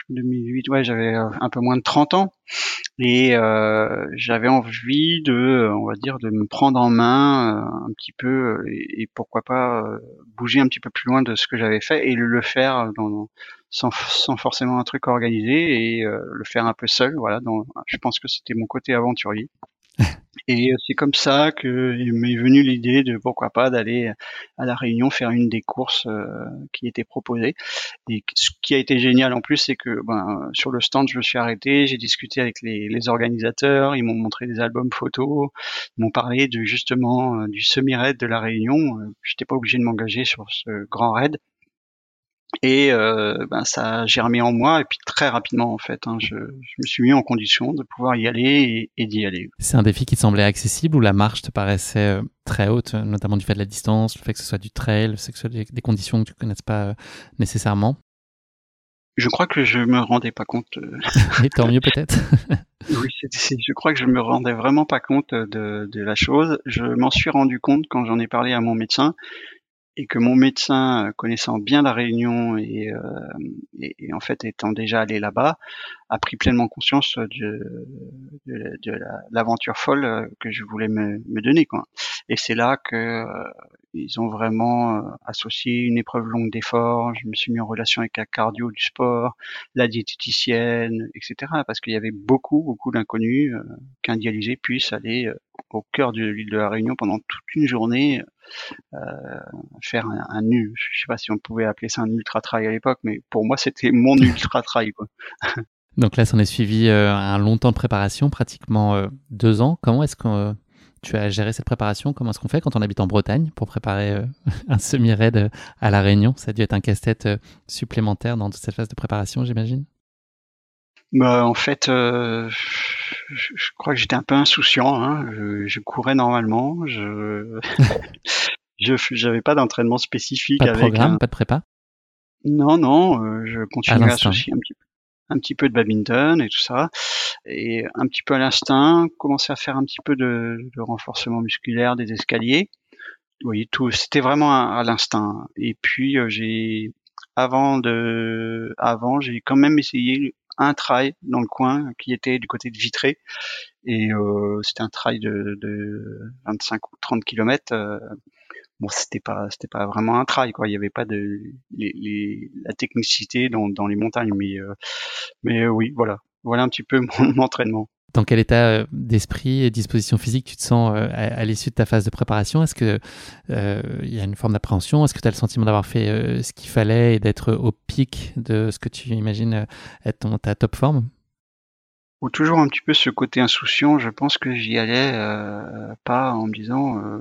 2008 ouais j'avais un peu moins de 30 ans et euh, j'avais envie de on va dire de me prendre en main un petit peu et, et pourquoi pas bouger un petit peu plus loin de ce que j'avais fait et le faire dans, sans, sans forcément un truc organisé et euh, le faire un peu seul. Voilà, donc je pense que c'était mon côté aventurier. [LAUGHS] Et euh, c'est comme ça que m'est venue l'idée de pourquoi pas d'aller à la Réunion faire une des courses euh, qui était proposée. Et ce qui a été génial en plus, c'est que ben, sur le stand, je me suis arrêté, j'ai discuté avec les, les organisateurs, ils m'ont montré des albums photos, ils m'ont parlé de justement du semi-raid de la Réunion. J'étais pas obligé de m'engager sur ce grand raid. Et euh, ben, ça a germé en moi, et puis très rapidement en fait, hein, je, je, me suis mis en condition de pouvoir y aller et, d'y aller. C'est un défi qui te semblait accessible ou la marche te paraissait euh, très haute, notamment du fait de la distance, le fait que ce soit du trail, le fait que ce soit des, conditions que tu ne connaisses pas euh, nécessairement? Je crois que je me rendais pas compte. [LAUGHS] [LAUGHS] et tant mieux peut-être. [LAUGHS] oui, je crois que je me rendais vraiment pas compte de, de la chose. Je m'en suis rendu compte quand j'en ai parlé à mon médecin et que mon médecin, euh, connaissant bien la Réunion euh, et, en fait étant déjà allé là-bas, a pris pleinement conscience de, de, l'aventure folle euh, que je voulais me, me donner. Quoi. Et c'est là que ils ont vraiment associé une épreuve longue d'effort. Je me suis mis en relation avec la cardio du sport, la diététicienne, etc. Parce qu'il y avait beaucoup, beaucoup d'inconnus qu'un dialysé puisse aller au cœur de l'île de la Réunion pendant toute une journée euh, faire un, un, je sais pas si on pouvait appeler ça un ultra trail à l'époque, mais pour moi c'était mon [LAUGHS] ultra trail. Donc là, ça en est suivi euh, un long temps de préparation, pratiquement euh, deux ans. Comment est-ce que tu as géré cette préparation? Comment est-ce qu'on fait quand on habite en Bretagne pour préparer [LAUGHS] un semi-raid à La Réunion? Ça a dû être un casse-tête supplémentaire dans toute cette phase de préparation, j'imagine? Bah, en fait, euh, je, crois que j'étais un peu insouciant. Hein. Je, courais normalement. Je [LAUGHS] j'avais pas d'entraînement spécifique. Pas de programme, pas de prépa? Non, non. Euh, je continuais à, associer un petit, un petit peu de badminton et tout ça, et un petit peu à l'instinct. Commencer à faire un petit peu de, de renforcement musculaire, des escaliers. Oui, tout. C'était vraiment à, l'instinct. Et puis euh, j'ai avant de avant j'ai quand même essayé un trail dans le coin qui était du côté de Vitré et euh, c'était un trail de, de, 25 ou 30 km. Euh, bon, c'était pas c'était pas vraiment un trail quoi. Il y avait pas de les, la technicité dans, dans les montagnes, mais euh, mais oui, voilà, voilà un petit peu [LAUGHS] mon entraînement. Dans quel état euh, d'esprit et disposition physique tu te sens euh, à, l'issue de ta phase de préparation? Est-ce que euh, il y a une forme d'appréhension? Est-ce que tu as le sentiment d'avoir fait ce qu'il fallait et d'être au pic de ce que tu imagines être ton, ta top forme? Ou toujours un petit peu ce côté insouciant. Je pense que j'y allais pas en me disant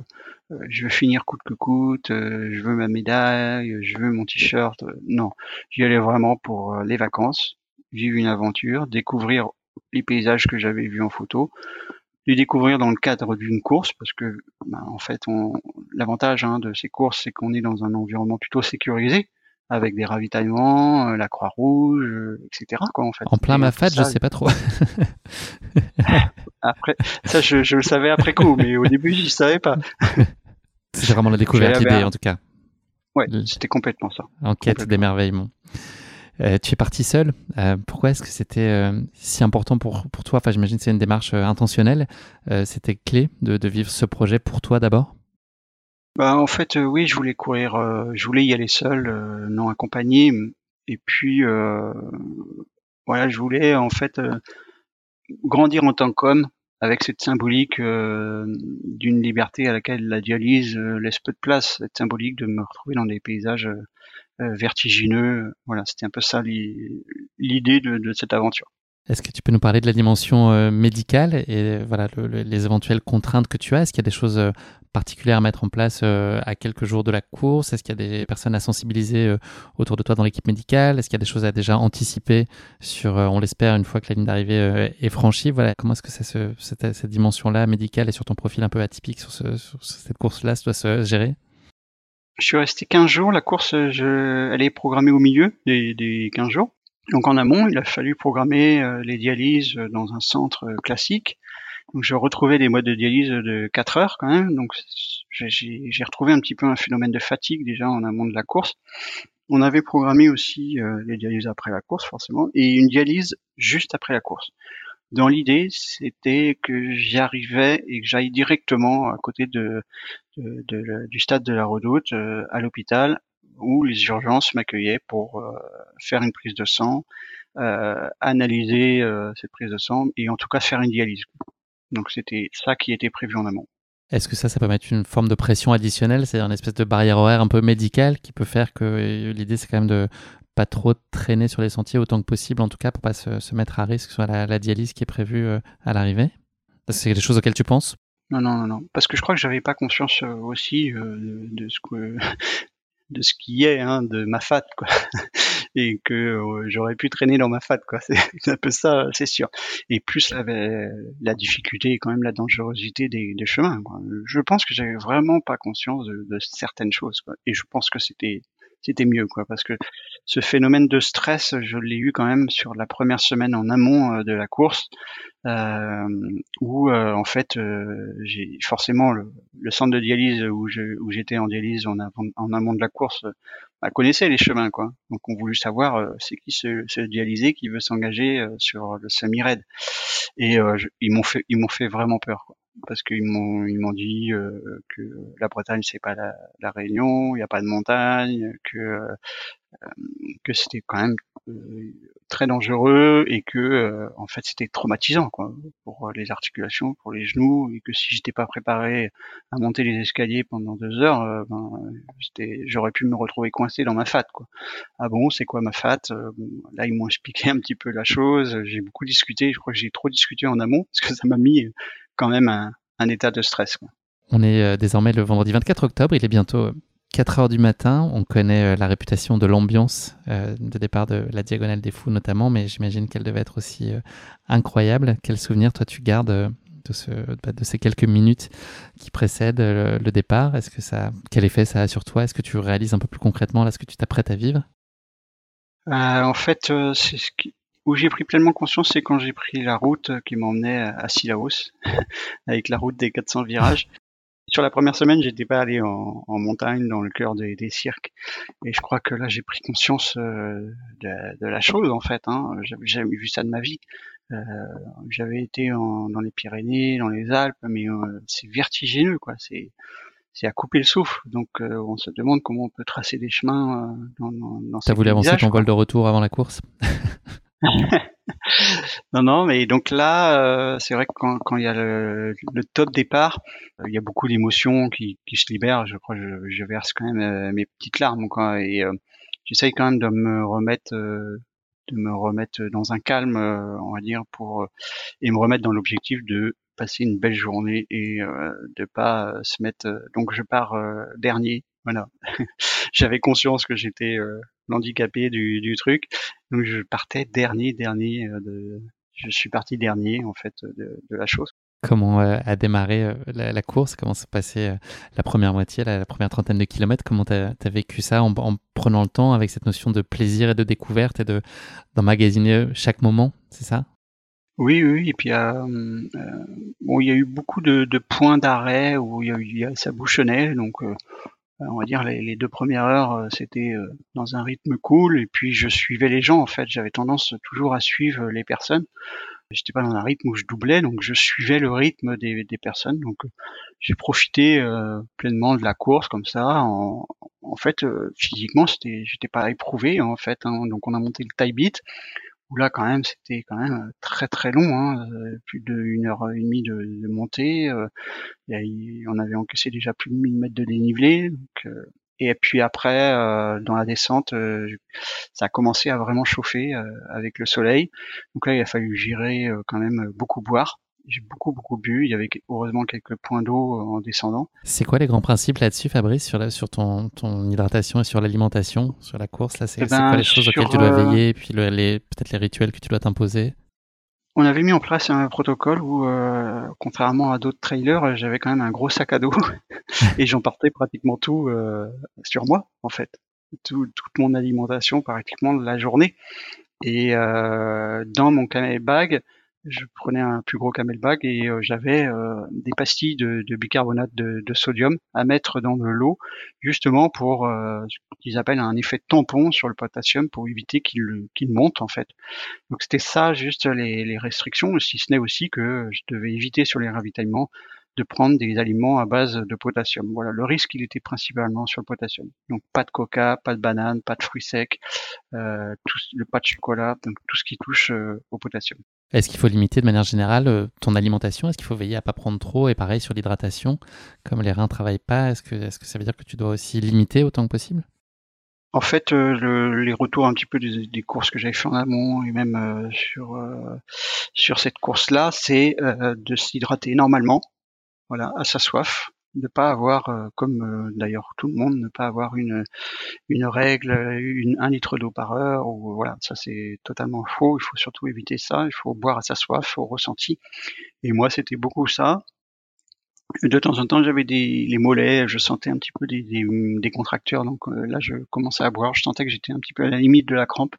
je veux finir coûte que coûte, je veux ma médaille, je veux mon t-shirt. non, j'y allais vraiment pour les vacances, vivre une aventure, découvrir les paysages que j'avais vus en photo, les découvrir dans le cadre d'une course, parce que bah, en fait, l'avantage hein, de ces courses, c'est qu'on est dans un environnement plutôt sécurisé, avec des ravitaillements, euh, la Croix-Rouge, euh, etc. Quoi, en, fait. en plein Mafat, je sais pas trop. [LAUGHS] après, ça, je, le savais après coup, mais au début, je ne savais pas. [LAUGHS] C'est vraiment la découverte d'idée, en tout cas. Ouais, c'était complètement ça. En quête d'émerveillement. Euh, tu es parti seul. Euh, pourquoi est-ce que c'était euh, si important pour, pour toi? Enfin, j'imagine que c'est une démarche intentionnelle. c'était clé de, de, vivre ce projet pour toi d'abord? Bah, En fait, oui, je voulais courir, je voulais y aller seul, non accompagné. Et puis, voilà, je voulais en fait grandir en tant qu'homme avec cette symbolique d'une liberté à laquelle la dialyse laisse peu de place, cette symbolique de me retrouver dans des paysages euh, vertigineux. Voilà, c'était un peu ça l'idée de, cette aventure. Est-ce que tu peux nous parler de la dimension euh, médicale et voilà les éventuelles contraintes que tu as? Est-ce qu'il y a des choses euh, particulières à mettre en place à quelques jours de la course? Est-ce qu'il y a des personnes à sensibiliser autour de toi dans l'équipe médicale? Est-ce qu'il y a des choses à déjà anticiper sur, on l'espère, une fois que la ligne d'arrivée est franchie? Voilà, comment est-ce que ça se, cette, dimension-là médicale et sur ton profil un peu atypique sur, ce, cette course-là doit se gérer? Je suis resté 15 jours. La course, je, elle est programmée au milieu des, des 15 jours. Donc en amont, il a fallu programmer euh, les dialyses dans un centre euh, classique. Donc je retrouvais des modes de dialyse de 4 heures quand même. Donc j'ai retrouvé un petit peu un phénomène de fatigue déjà en amont de la course. On avait programmé aussi euh, les dialyses après la course forcément et une dialyse juste après la course. Dans l'idée, c'était que j'y arrivais et que j'aille directement à côté de, du stade de la Redoute euh, à l'hôpital où les urgences m'accueillaient pour euh, faire une prise de sang, euh, analyser cette prise de sang et en tout cas faire une dialyse. Donc c'était ça qui était prévu en amont. Est-ce que ça, ça peut mettre une forme de pression additionnelle, c'est-à-dire une espèce de barrière horaire un peu médicale qui peut faire que l'idée c'est quand même de pas trop traîner sur les sentiers autant que possible, en tout cas pour pas se, mettre à risque sur la, la dialyse qui est prévue euh, à l'arrivée? C'est des choses auxquelles tu penses? Non, non, non, non. Parce que je crois que j'avais pas conscience euh, aussi euh, de, ce que de ce qui est hein, de ma fat quoi [LAUGHS] et que j'aurais pu traîner dans ma fat quoi [LAUGHS] c'est un peu ça c'est sûr et plus la, la difficulté et quand même la dangerosité des, des chemins quoi. je pense que j'avais vraiment pas conscience de, de certaines choses quoi. et je pense que c'était c'était mieux quoi parce que ce phénomène de stress je l'ai eu quand même sur la première semaine en amont euh, de la course euh, où euh, en fait j'ai forcément le, centre de dialyse où je où j'étais en dialyse en, en amont de la course bah, connaissait les chemins quoi. Donc on voulait savoir c'est qui ce dialysé qui veut s'engager sur le semi-raid et ils m'ont fait ils m'ont fait vraiment peur quoi parce qu'ils m'ont ils m'ont dit euh, que la Bretagne c'est pas la, la Réunion, il n'y a pas de montagne, que euh, que c'était quand même euh, très dangereux et que en fait c'était traumatisant quoi pour les articulations, pour les genoux et que si j'étais pas préparé à monter les escaliers pendant deux heures, ben, j'aurais pu me retrouver coincé dans ma fat quoi. Ah bon, c'est quoi ma fat? Là ils m'ont [LAUGHS] expliqué un petit peu la chose. J'ai beaucoup discuté. Je crois que j'ai trop discuté en amont parce que ça m'a mis quand même un, état de stress. On est euh, désormais le vendredi 24 octobre, il est bientôt 4 heures du matin. On connaît euh, la réputation de l'ambiance euh, de départ de la Diagonale des Fous notamment, mais j'imagine qu'elle devait être aussi incroyable. Quel souvenir toi tu gardes de, ce, bah, de ces quelques minutes qui précèdent le, départ? Est-ce que ça, quel effet ça a sur toi? Est-ce que tu réalises un peu plus concrètement là ce que tu t'apprêtes à vivre? En fait, c'est ce qui, où j'ai pris pleinement conscience, c'est quand j'ai pris la route qui m'emmenait à Sillaos, [LAUGHS] avec la route des 400 virages. Sur la première semaine, j'étais pas allé en, montagne, dans le cœur des, cirques, et je crois que là, j'ai pris conscience euh, de, la chose en fait. Hein. J'avais jamais vu ça de ma vie. Euh, j'avais été dans les Pyrénées, dans les Alpes, mais euh, c'est vertigineux, quoi. C'est c'est à couper le souffle. Donc on se demande comment on peut tracer des chemins dans, dans, dans T'as voulu avancer ton vol de retour avant la course? [LAUGHS] [LAUGHS] non, non, mais donc là, euh, c'est vrai que quand, quand il y a le, le top départ, euh, il y a beaucoup d'émotions qui, qui se libèrent. Je crois que je, je verse quand même euh, mes petites larmes, quoi. Et j'essaye quand même de me remettre, de me remettre dans un calme, on va dire, pour et me remettre dans l'objectif de passer une belle journée et de pas se mettre. donc je pars dernier voilà. [LAUGHS] J'avais conscience que j'étais euh, l'handicapé du, du, truc, donc je partais dernier, dernier. Euh, de... Je suis parti dernier en fait de, de la chose. Comment euh, a démarré la, course? Comment s'est passé la première moitié, la, première trentaine de kilomètres? Comment tu as, vécu ça en, en, prenant le temps avec cette notion de plaisir et de découverte et de d'emmagasiner chaque moment C'est ça? Oui, oui, et puis bon, il y a eu beaucoup de, de points d'arrêt où il y a, ça bouchonnait, donc on va dire les, les deux premières heures, c'était dans un rythme cool, et puis je suivais les gens en fait. J'avais tendance toujours à suivre les personnes. J'étais pas dans un rythme où je doublais, donc je suivais le rythme des, des personnes. Donc j'ai profité euh, pleinement de la course comme ça. En, en fait, euh, physiquement, c'était, j'étais pas éprouvé en fait. Hein. Donc on a monté le tie beat où là quand même c'était quand même très très long, hein. Euh, plus d'une heure et demie de, de montée. on avait encaissé déjà plus de 1000 mètres de dénivelé. Donc, et puis après, euh, dans la descente, euh, ça a commencé à vraiment chauffer euh, avec le soleil. Donc là, il a fallu gérer quand même beaucoup boire. J'ai beaucoup beaucoup bu. Il y avait heureusement quelques points d'eau en descendant. C'est quoi les grands principes là-dessus, Fabrice, sur, la, sur ton, ton hydratation et sur l'alimentation, sur la course là? C'est eh quoi ben, les choses auxquelles tu dois veiller, et puis les, peut-être les rituels que tu dois t'imposer? On avait mis en place un protocole où, euh, contrairement à d'autres trailers, j'avais quand même un gros sac à dos [LAUGHS] et j'en partais pratiquement tout euh, sur moi, en fait. toute mon alimentation pratiquement la journée. Et euh, dans mon camel bag, je prenais un plus gros camelback et euh, j'avais euh, des pastilles de, bicarbonate de, sodium à mettre dans de l'eau, justement pour euh, ce qu'ils appellent un effet tampon sur le potassium pour éviter qu'il qu'il monte en fait. Donc c'était ça juste les, les restrictions, si ce n'est aussi que je devais éviter sur les ravitaillements de prendre des aliments à base de potassium. Voilà, le risque il était principalement sur le potassium. Donc pas de coca, pas de banane, pas de fruits secs, euh, tout, le pas de chocolat, donc tout ce qui touche euh, au potassium. Est-ce qu'il faut limiter de manière générale euh, ton alimentation? Est-ce qu'il faut veiller à pas prendre trop? Et pareil sur l'hydratation, comme les reins travaillent pas, est-ce que, est-ce que ça veut dire que tu dois aussi limiter autant que possible? En fait, le, les retours un petit peu des, courses que j'avais fait en amont et même sur sur cette course-là, c'est de s'hydrater normalement, voilà, à sa soif, ne pas avoir, euh, comme euh, d'ailleurs tout le monde, ne pas avoir une, une règle, une, un litre d'eau par heure, ou voilà, ça c'est totalement faux, il faut surtout éviter ça, il faut boire à sa soif, au ressenti. Et moi c'était beaucoup ça, de temps en temps, j'avais des les mollets, je sentais un petit peu des, des, contracteurs, donc euh, là, je commençais à boire, je sentais que j'étais un petit peu à la limite de la crampe.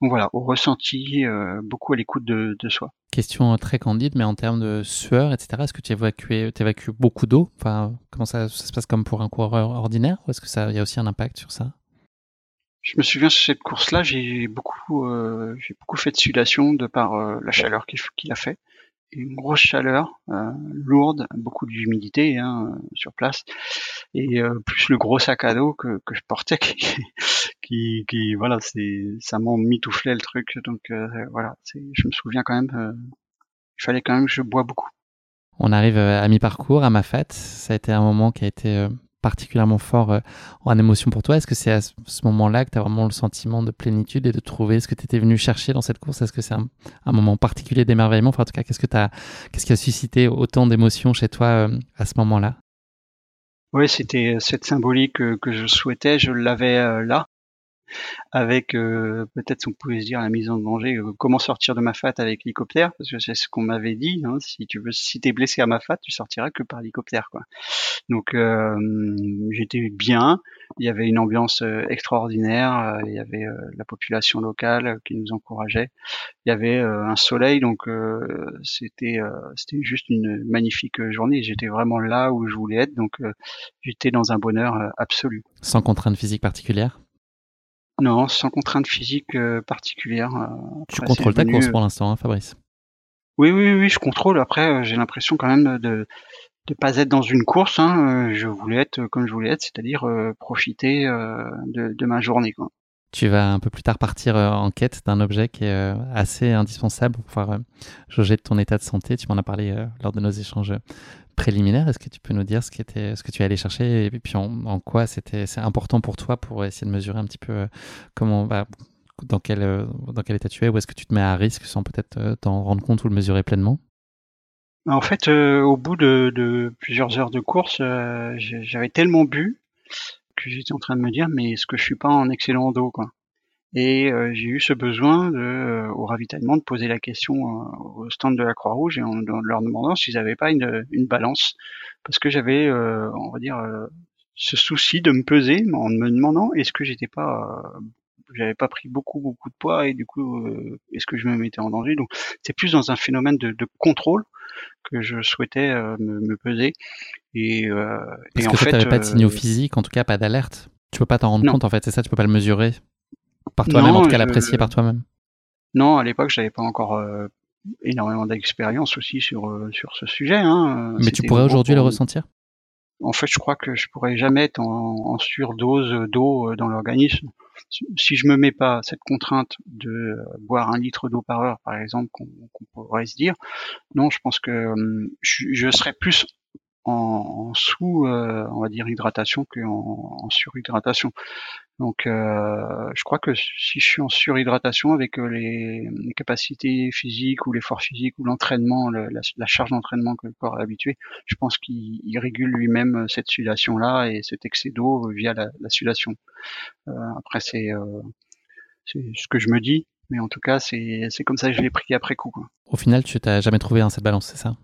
Donc voilà, au ressenti, euh, beaucoup à l'écoute de, de, soi. Question très candide, mais en termes de sueur, etc., est-ce que tu évacues, beaucoup d'eau? Enfin, comment ça, se passe comme pour un coureur ordinaire Ou est-ce que ça y a aussi un impact sur ça? Je me souviens sur cette course-là, j'ai beaucoup, euh, beaucoup fait de sudation de par la chaleur qu'il a fait. Une grosse chaleur euh, lourde, beaucoup d'humidité hein, sur place, et euh, plus le gros sac à dos que, que je portais, [LAUGHS] qui, qui, voilà, c'est ça m'en mitouflait le truc. Donc euh, voilà, je me souviens quand même, il fallait quand même que je bois beaucoup. On arrive à mi-parcours, à ma fête. Ça a été un moment qui a été particulièrement fort euh, en émotion pour toi. Est-ce que c'est à ce moment-là que tu as vraiment le sentiment de plénitude et de trouver ce que tu étais venu chercher dans cette course? Est-ce que c'est un, moment particulier d'émerveillement? Enfin, En tout cas, qu'est-ce, que as, qu'est-ce qui a suscité autant d'émotions chez toi euh, à ce moment-là? Oui, c'était cette symbolique que, je souhaitais. Je l'avais euh, là avec euh, peut-être on pouvait se dire la mise en danger, euh, comment sortir de ma fat avec l'hélicoptère, parce que c'est ce qu'on m'avait dit. Hein, si tu veux, si t'es blessé à ma fat, tu sortiras que par hélicoptère, quoi. Donc euh, j'étais bien. Il y avait une ambiance extraordinaire. il y avait la population locale qui nous encourageait. Il y avait un soleil, donc c'était c'était juste une magnifique journée. J'étais vraiment là où je voulais être, donc j'étais dans un bonheur absolu. Sans contrainte physique particulière? Non, sans contrainte physique euh, particulière. Euh, tu contrôles ta course pour l'instant, hein, Fabrice oui, oui, oui, je contrôle. Après, euh, j'ai l'impression quand même de ne pas être dans une course. Hein. Je voulais être comme je voulais être, c'est-à-dire profiter de, ma journée. Tu vas un peu plus tard partir en quête d'un objet qui est assez indispensable pour pouvoir jauger de ton état de santé. Tu m'en as parlé lors de nos échanges préliminaire, est-ce que tu peux nous dire ce, qui ce que tu es allé chercher et puis en, quoi c'était c'est important pour toi pour essayer de mesurer un petit peu euh, comment bah, dans quel euh, dans quel état tu es ou est-ce que tu te mets à risque sans peut-être euh, t'en rendre compte ou le mesurer pleinement? En fait, au bout de, plusieurs heures de course, j'avais tellement bu que j'étais en train de me dire mais est-ce que je suis pas en excellent dos et euh, j'ai eu ce besoin de, euh, au ravitaillement de poser la question euh, au stand de la Croix-Rouge et en, leur demandant s'ils n'avaient pas une, une, balance. Parce que j'avais, on va dire, ce souci de me peser en me demandant est-ce que j'étais pas j'avais pas pris beaucoup beaucoup de poids et du coup est-ce que je me mettais en danger? Donc c'est plus dans un phénomène de, de contrôle que je souhaitais me, peser. Et, Parce et que en fait, tu n'avais pas de signaux physiques, en tout cas pas d'alerte. Tu peux pas t'en rendre compte en fait, c'est ça, tu peux pas le mesurer par toi-même, en tout cas l'apprécier par toi-même. Non, à l'époque, j'avais pas encore énormément d'expérience aussi sur sur ce sujet. Hein. Mais tu pourrais aujourd'hui le ressentir? En fait, je crois que je pourrais jamais être en, surdose d'eau euh, dans l'organisme. Si je me mets pas cette contrainte de euh, boire un litre d'eau par heure, par exemple, qu'on pourrait se dire, non, je pense que hum, je, serais plus en, sous, euh, on va dire, hydratation qu'en en surhydratation. Donc, euh, je crois que si je suis en surhydratation avec euh, les, capacités physiques ou l'effort physique ou l'entraînement, la, charge d'entraînement que le corps est habitué, je pense qu'il régule lui-même euh, cette sudation-là et cet excès d'eau via la, sudation. après, c'est ce que je me dis, mais en tout cas, c'est comme ça que je l'ai pris après coup. Au final, tu t'as jamais trouvé dans cette balance, c'est ça?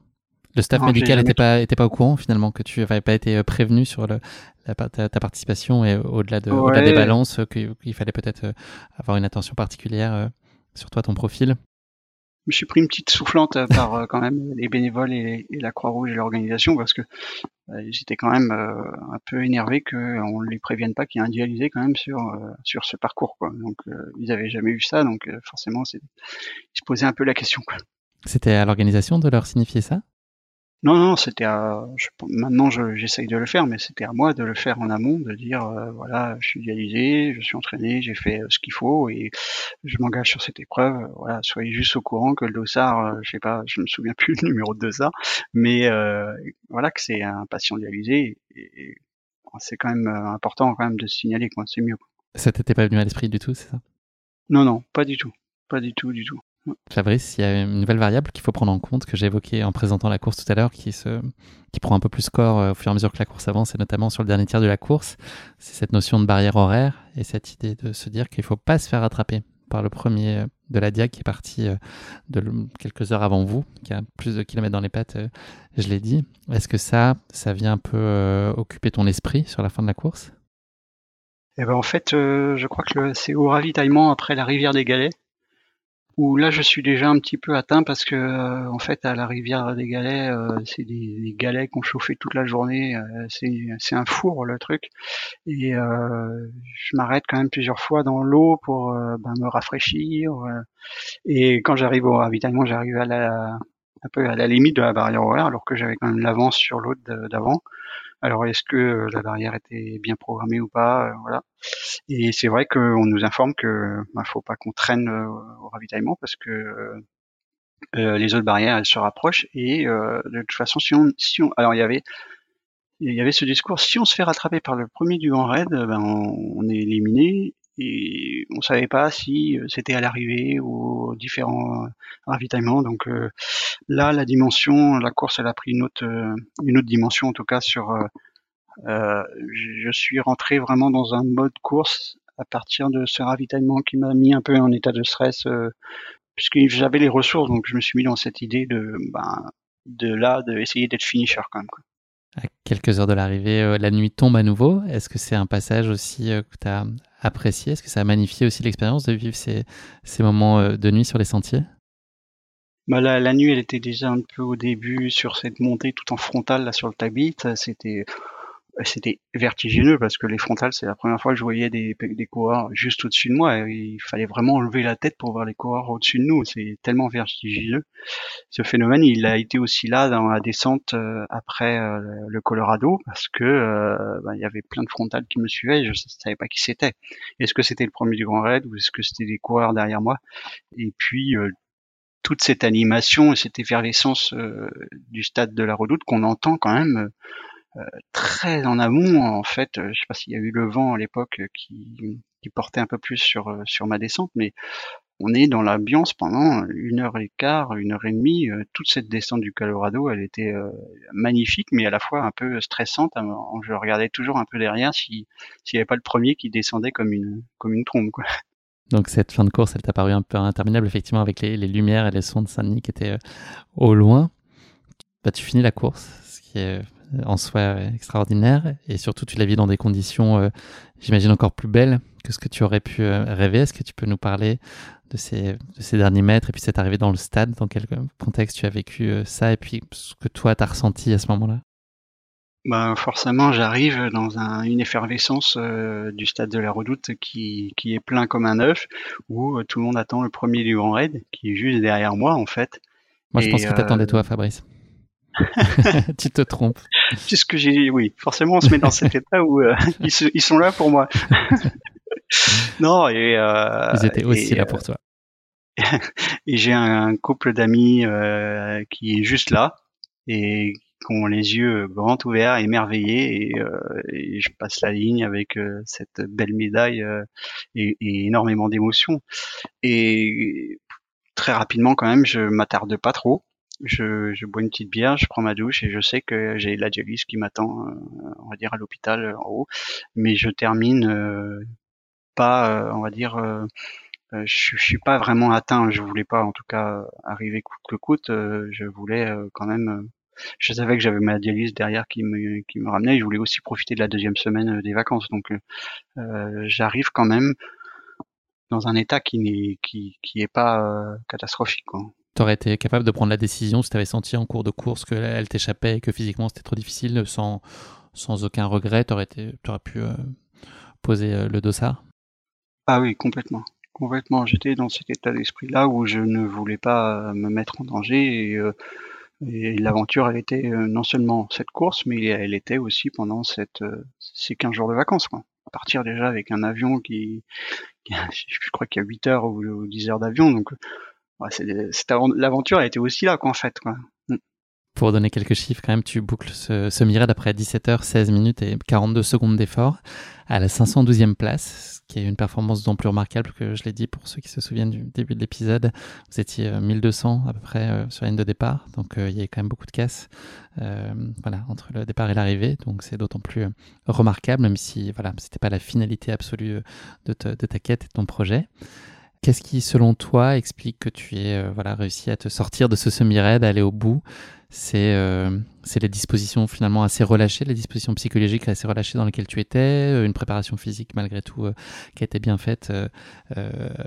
Le staff médical n'était pas, était pas au courant finalement que tu n'avais pas été euh, prévenu sur le, ta, participation et au-delà de, des balances, qu'il fallait peut-être euh, avoir une attention particulière euh, sur toi, ton profil. Je me suis pris une petite soufflante par quand même les bénévoles et, la Croix-Rouge et l'organisation parce que j'étais quand même un peu énervé qu'on ne les prévienne pas qu'il y a un dialysé quand même sur, sur ce parcours. Quoi. Donc ils n'avaient jamais eu ça, donc forcément ils se posaient un peu la question. C'était à l'organisation de leur signifier ça? Non, non, c'était à, maintenant j'essaye de le faire, mais c'était à moi de le faire en amont, de dire euh, voilà, je suis dialysé, je suis entraîné, j'ai fait euh, ce qu'il faut et je m'engage sur cette épreuve. Euh, voilà, soyez juste au courant que le dossard, je sais pas, je me souviens plus le numéro de dossard, mais voilà que c'est un patient dialysé et, c'est quand même important quand même de signaler quoi, c'est mieux. Ça t'était pas venu à l'esprit du tout, c'est ça? Non, non, pas du tout, pas du tout, du tout. Fabrice, il y a une nouvelle variable qu'il faut prendre en compte que j'ai évoquée en présentant la course tout à l'heure, qui, se, qui prend un peu plus corps euh, au fur et à mesure que la course avance, et notamment sur le dernier tiers de la course. C'est cette notion de barrière horaire et cette idée de se dire qu'il ne faut pas se faire attraper par le premier euh, de la Dia qui est parti euh, de quelques heures avant vous, qui a plus de kilomètres dans les pattes, je l'ai dit. Est-ce que ça, ça vient un peu occuper ton esprit sur la fin de la course? Eh ben en fait, je crois que c'est au ravitaillement après la rivière des Galets où là je suis déjà un petit peu atteint parce que euh, en fait à la rivière des galets euh, c'est des, galets qu'on chauffait toute la journée euh, c'est un four le truc. Et je m'arrête quand même plusieurs fois dans l'eau pour ben, me rafraîchir et quand j'arrive au ravitaillement j'arrive à la un peu à la limite de la barrière horaire alors que j'avais quand même l'avance sur l'autre d'avant alors est-ce que la barrière était bien programmée ou pas voilà. Et c'est vrai qu'on nous informe que bah, faut pas qu'on traîne euh, au ravitaillement parce que euh, euh, les autres barrières elles se rapprochent et de toute façon si on, si on alors il y avait il y avait ce discours si on se fait rattraper par le premier du grand raid ben on, est éliminé et on savait pas si c'était à l'arrivée ou aux différents ravitaillements donc là la dimension la course elle a pris une autre une autre dimension en tout cas sur euh, je suis rentré vraiment dans un mode course à partir de ce ravitaillement qui m'a mis un peu en état de stress, euh, puisque j'avais les ressources, donc je me suis mis dans cette idée de, ben, de là, d'essayer d'être finisher quand même. Quoi. À quelques heures de l'arrivée, euh, la nuit tombe à nouveau. Est-ce que c'est un passage aussi que tu apprécié Est-ce que ça a magnifié aussi l'expérience de vivre ces, moments de nuit sur les sentiers? Bah la, la, nuit, elle était déjà un peu au début sur cette montée tout en frontale sur le Tabit. C'était c'était vertigineux parce que les frontales, c'est la première fois que je voyais des, des coureurs juste au-dessus de moi. il fallait vraiment lever la tête pour voir les coureurs au-dessus de nous. C'est tellement vertigineux. Ce phénomène, il a été aussi là dans la descente euh, après euh, le Colorado parce que euh, bah, il y avait plein de frontales qui me suivaient. je ne savais pas qui c'était. Est-ce que c'était le premier du Grand Raid ou est-ce que c'était des coureurs derrière moi? Et puis toute cette animation et cette effervescence du stade de la Redoute qu'on entend quand même euh, très en amont en fait. Euh, je sais pas s'il y a eu le vent à l'époque euh, qui, portait un peu plus sur sur ma descente, mais on est dans l'ambiance pendant une heure et quart, une heure et demie. toute cette descente du Colorado, elle était magnifique, mais à la fois un peu stressante. Je regardais toujours un peu derrière si s'il n'y avait pas le premier qui descendait comme une comme une trombe. Donc cette fin de course, elle t'a paru un peu interminable, effectivement, avec les, les lumières et les sons de Saint-Denis qui étaient au loin. Bah, tu finis la course, ce qui est en soi extraordinaire et surtout tu la vis dans des conditions, euh, j'imagine, encore plus belles que ce que tu aurais pu euh, rêver. Est-ce que tu peux nous parler de ces, de ces derniers mètres et puis cette arrivée dans le stade? Dans quel contexte tu as vécu ça et puis ce que toi tu as ressenti à ce moment-là? Bah forcément, j'arrive dans un, une effervescence du stade de la Redoute qui, qui est plein comme un œuf, où tout le monde attend le premier du Grand Raid, qui est juste derrière moi en fait. Moi, je pense que t'attendais toi, Fabrice. [LAUGHS] [LAUGHS] tu te trompes. C'est ce que j'ai. Oui, forcément, on se met dans cet [LAUGHS] état où euh, ils, ils, sont là pour moi. [LAUGHS] non, et. Euh, ils étaient aussi là pour toi. [LAUGHS] et j'ai un couple d'amis euh, qui est juste là et qui ont les yeux grands ouverts, émerveillés, et, et je passe la ligne avec cette belle médaille et, et, énormément d'émotions. Et très rapidement, quand même, je m'attarde pas trop je, je, bois une petite bière, je prends ma douche et je sais que j'ai la dialyse qui m'attend, euh, on va dire à l'hôpital euh, en haut, mais je termine euh, pas, on va dire, je, je, suis pas vraiment atteint. Je voulais pas, en tout cas, arriver coûte que coûte. je voulais quand même. je savais que j'avais ma dialyse derrière qui me qui me ramenait. Je voulais aussi profiter de la deuxième semaine des vacances. Donc, j'arrive quand même dans un état qui n'est qui qui est pas catastrophique. Quoi tu aurais été capable de prendre la décision si tu avais senti en cours de course qu'elle t'échappait et que physiquement c'était trop difficile, sans, sans aucun regret, tu aurais, aurais, pu euh, poser euh, le dossard? Ah oui, complètement. Complètement. J'étais dans cet état d'esprit-là où je ne voulais pas euh, me mettre en danger et, et l'aventure, elle était non seulement cette course, mais elle était aussi pendant ces 15 jours de vacances. À partir déjà avec un avion qui, [LAUGHS] je crois qu'il y a 8 heures ou 10 heures d'avion, donc l'aventure a été aussi là, quoi, en fait. Quoi. Mm. Pour donner quelques chiffres, quand même, tu boucles ce, ce après 17h, 16 minutes et 42 secondes d'effort à la 512e place, ce qui est une performance d'autant plus remarquable que je l'ai dit pour ceux qui se souviennent du début de l'épisode. Vous étiez 1200 euh, à peu près euh, sur la ligne de départ, donc euh, il y a quand même beaucoup de casse voilà, entre le départ et l'arrivée, donc c'est d'autant plus remarquable, même si voilà, c'était pas la finalité absolue de, de ta quête et de ton projet. Qu'est-ce qui, selon toi, explique que tu aies euh, voilà, réussi à te sortir de ce semi-raid, aller au bout? C'est euh, les dispositions finalement assez relâchées, les dispositions psychologiques assez relâchées dans lesquelles tu étais, euh, une préparation physique malgré tout qui a été bien faite,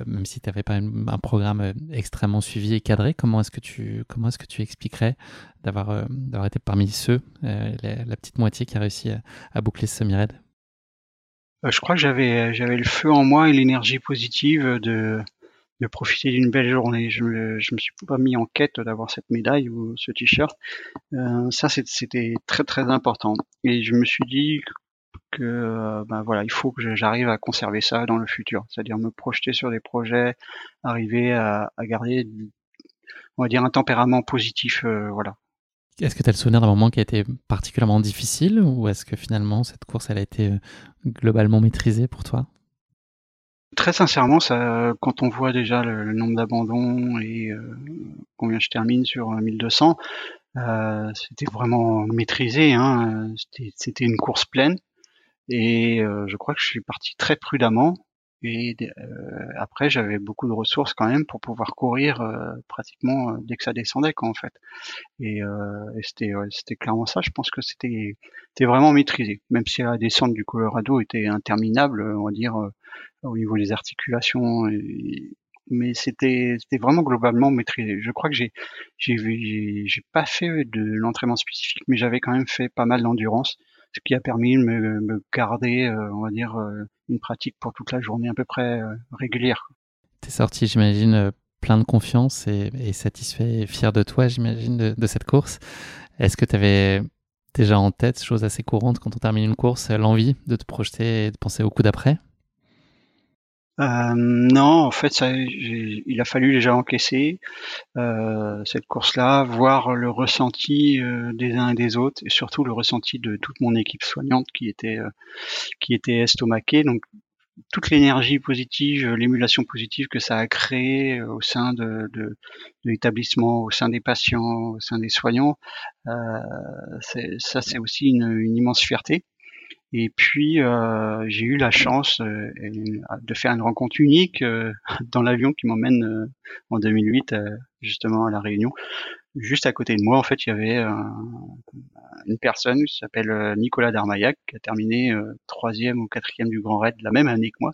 même si tu n'avais pas un programme extrêmement suivi et cadré. Comment est-ce que tu, expliquerais d'avoir été parmi ceux, la, petite moitié qui a réussi à, boucler ce semi-raid? Je crois que j'avais j'avais le feu en moi et l'énergie positive de de profiter d'une belle journée. Je me je me suis pas mis en quête d'avoir cette médaille ou ce t-shirt. Euh, ça c'était très très important. Et je me suis dit que euh, ben voilà, il faut que j'arrive à conserver ça dans le futur, c'est-à-dire me projeter sur des projets, arriver à, à garder on va dire un tempérament positif, voilà. Est-ce que tu as le souvenir d'un moment qui a été particulièrement difficile ou est-ce que finalement cette course elle a été euh, globalement maîtrisée pour toi? Très sincèrement, quand on voit déjà le, nombre d'abandons et euh, combien je termine sur 1200, euh, c'était vraiment maîtrisé. Hein, c'était une course pleine et je crois que je suis parti très prudemment et euh, après, j'avais beaucoup de ressources quand même pour pouvoir courir euh, pratiquement euh, dès que ça descendait, quoi, en fait. Et, et c'était, c'était clairement ça. Je pense que c'était, c'était vraiment maîtrisé, même si la descente du Colorado était interminable, on va dire, au niveau des articulations. mais c'était, c'était vraiment globalement maîtrisé. Je crois que j'ai, j'ai, j'ai pas fait de l'entraînement spécifique, mais j'avais quand même fait pas mal d'endurance ce qui a permis de me, garder, euh, on va dire, euh, une pratique pour toute la journée à peu près euh, régulière. T'es sorti, j'imagine, plein de confiance et, satisfait et fier de toi, j'imagine, de, cette course. Est-ce que tu avais déjà en tête, chose assez courante quand on termine une course, l'envie de te projeter et de penser au coup d'après? Euh, non, en fait, ça, il a fallu déjà encaisser euh, cette course-là, voir le ressenti euh, des uns et des autres, et surtout le ressenti de toute mon équipe soignante qui était qui était estomaquée. Donc toute l'énergie positive, l'émulation positive que ça a créé au sein de, l'établissement, au sein des patients, au sein des soignants, ça c'est aussi une immense fierté. Et puis euh, j'ai eu la chance euh, de faire une rencontre unique euh, [LAUGHS] dans l'avion qui m'emmène en 2008 justement à la Réunion. Juste à côté de moi, en fait, il y avait une personne qui s'appelle Nicolas Darmaillac qui a terminé troisième ou quatrième du Grand Raid la même année que moi.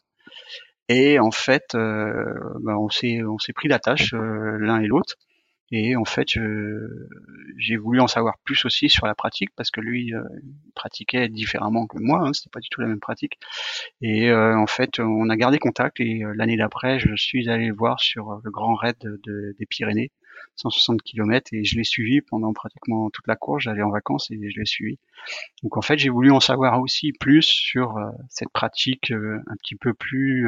Et en fait, ben, on s'est on s'est pris la tâche l'un et l'autre. Et en fait, j'ai voulu en savoir plus aussi sur la pratique parce que lui euh, pratiquait différemment que moi. Hein, C'était pas du tout la même pratique. Et euh, en fait, on a gardé contact. Et euh, l'année d'après, je suis allé le voir sur le Grand Raid de, des Pyrénées, 160 km, et je l'ai suivi pendant pratiquement toute la course. J'allais en vacances et je l'ai suivi. Donc en fait, j'ai voulu en savoir aussi plus sur cette pratique un petit peu plus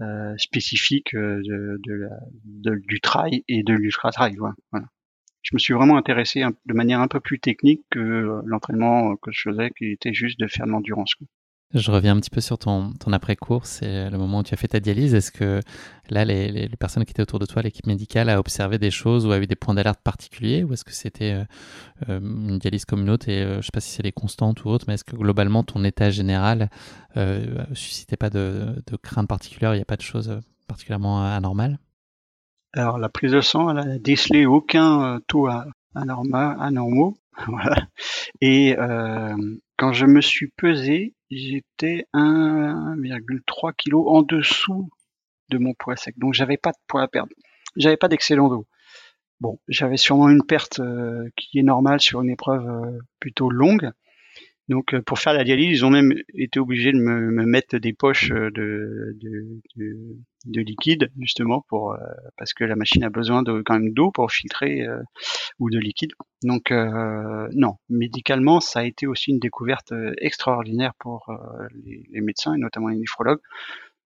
euh, spécifique euh, de, de, de, du trail et de l'ultra trail. Voilà. Je me suis vraiment intéressé de manière un peu plus technique que euh, l'entraînement que je faisais, qui était juste de faire de l'endurance. Je reviens un petit peu sur ton, après-course et le moment où tu as fait ta dialyse. Est-ce que là, les, personnes qui étaient autour de toi, l'équipe médicale, a observé des choses ou a eu des points d'alerte particuliers Ou est-ce que c'était euh, euh, une dialyse comme une autre et euh, je ne sais pas si c'est les constantes ou autre, mais est-ce que globalement ton état général ne suscitait pas de, de crainte particulière Il n'y a pas de choses particulièrement anormales? Alors, la prise de sang, elle a décelé aucun taux anormal, anormaux. [LAUGHS] Et quand je me suis pesé, j'étais 1,3 kg en dessous de mon poids sec. Donc j'avais pas de poids à perdre. J'avais pas d'excellent dos. Bon, j'avais sûrement une perte euh, qui est normale sur une épreuve euh, plutôt longue. Donc euh, pour faire la dialyse, ils ont même été obligés de me, mettre des poches de, de, liquide justement pour parce que la machine a besoin de quand même d'eau pour filtrer ou de liquide. Donc non, médicalement, ça a été aussi une découverte extraordinaire pour les, médecins et notamment les néphrologues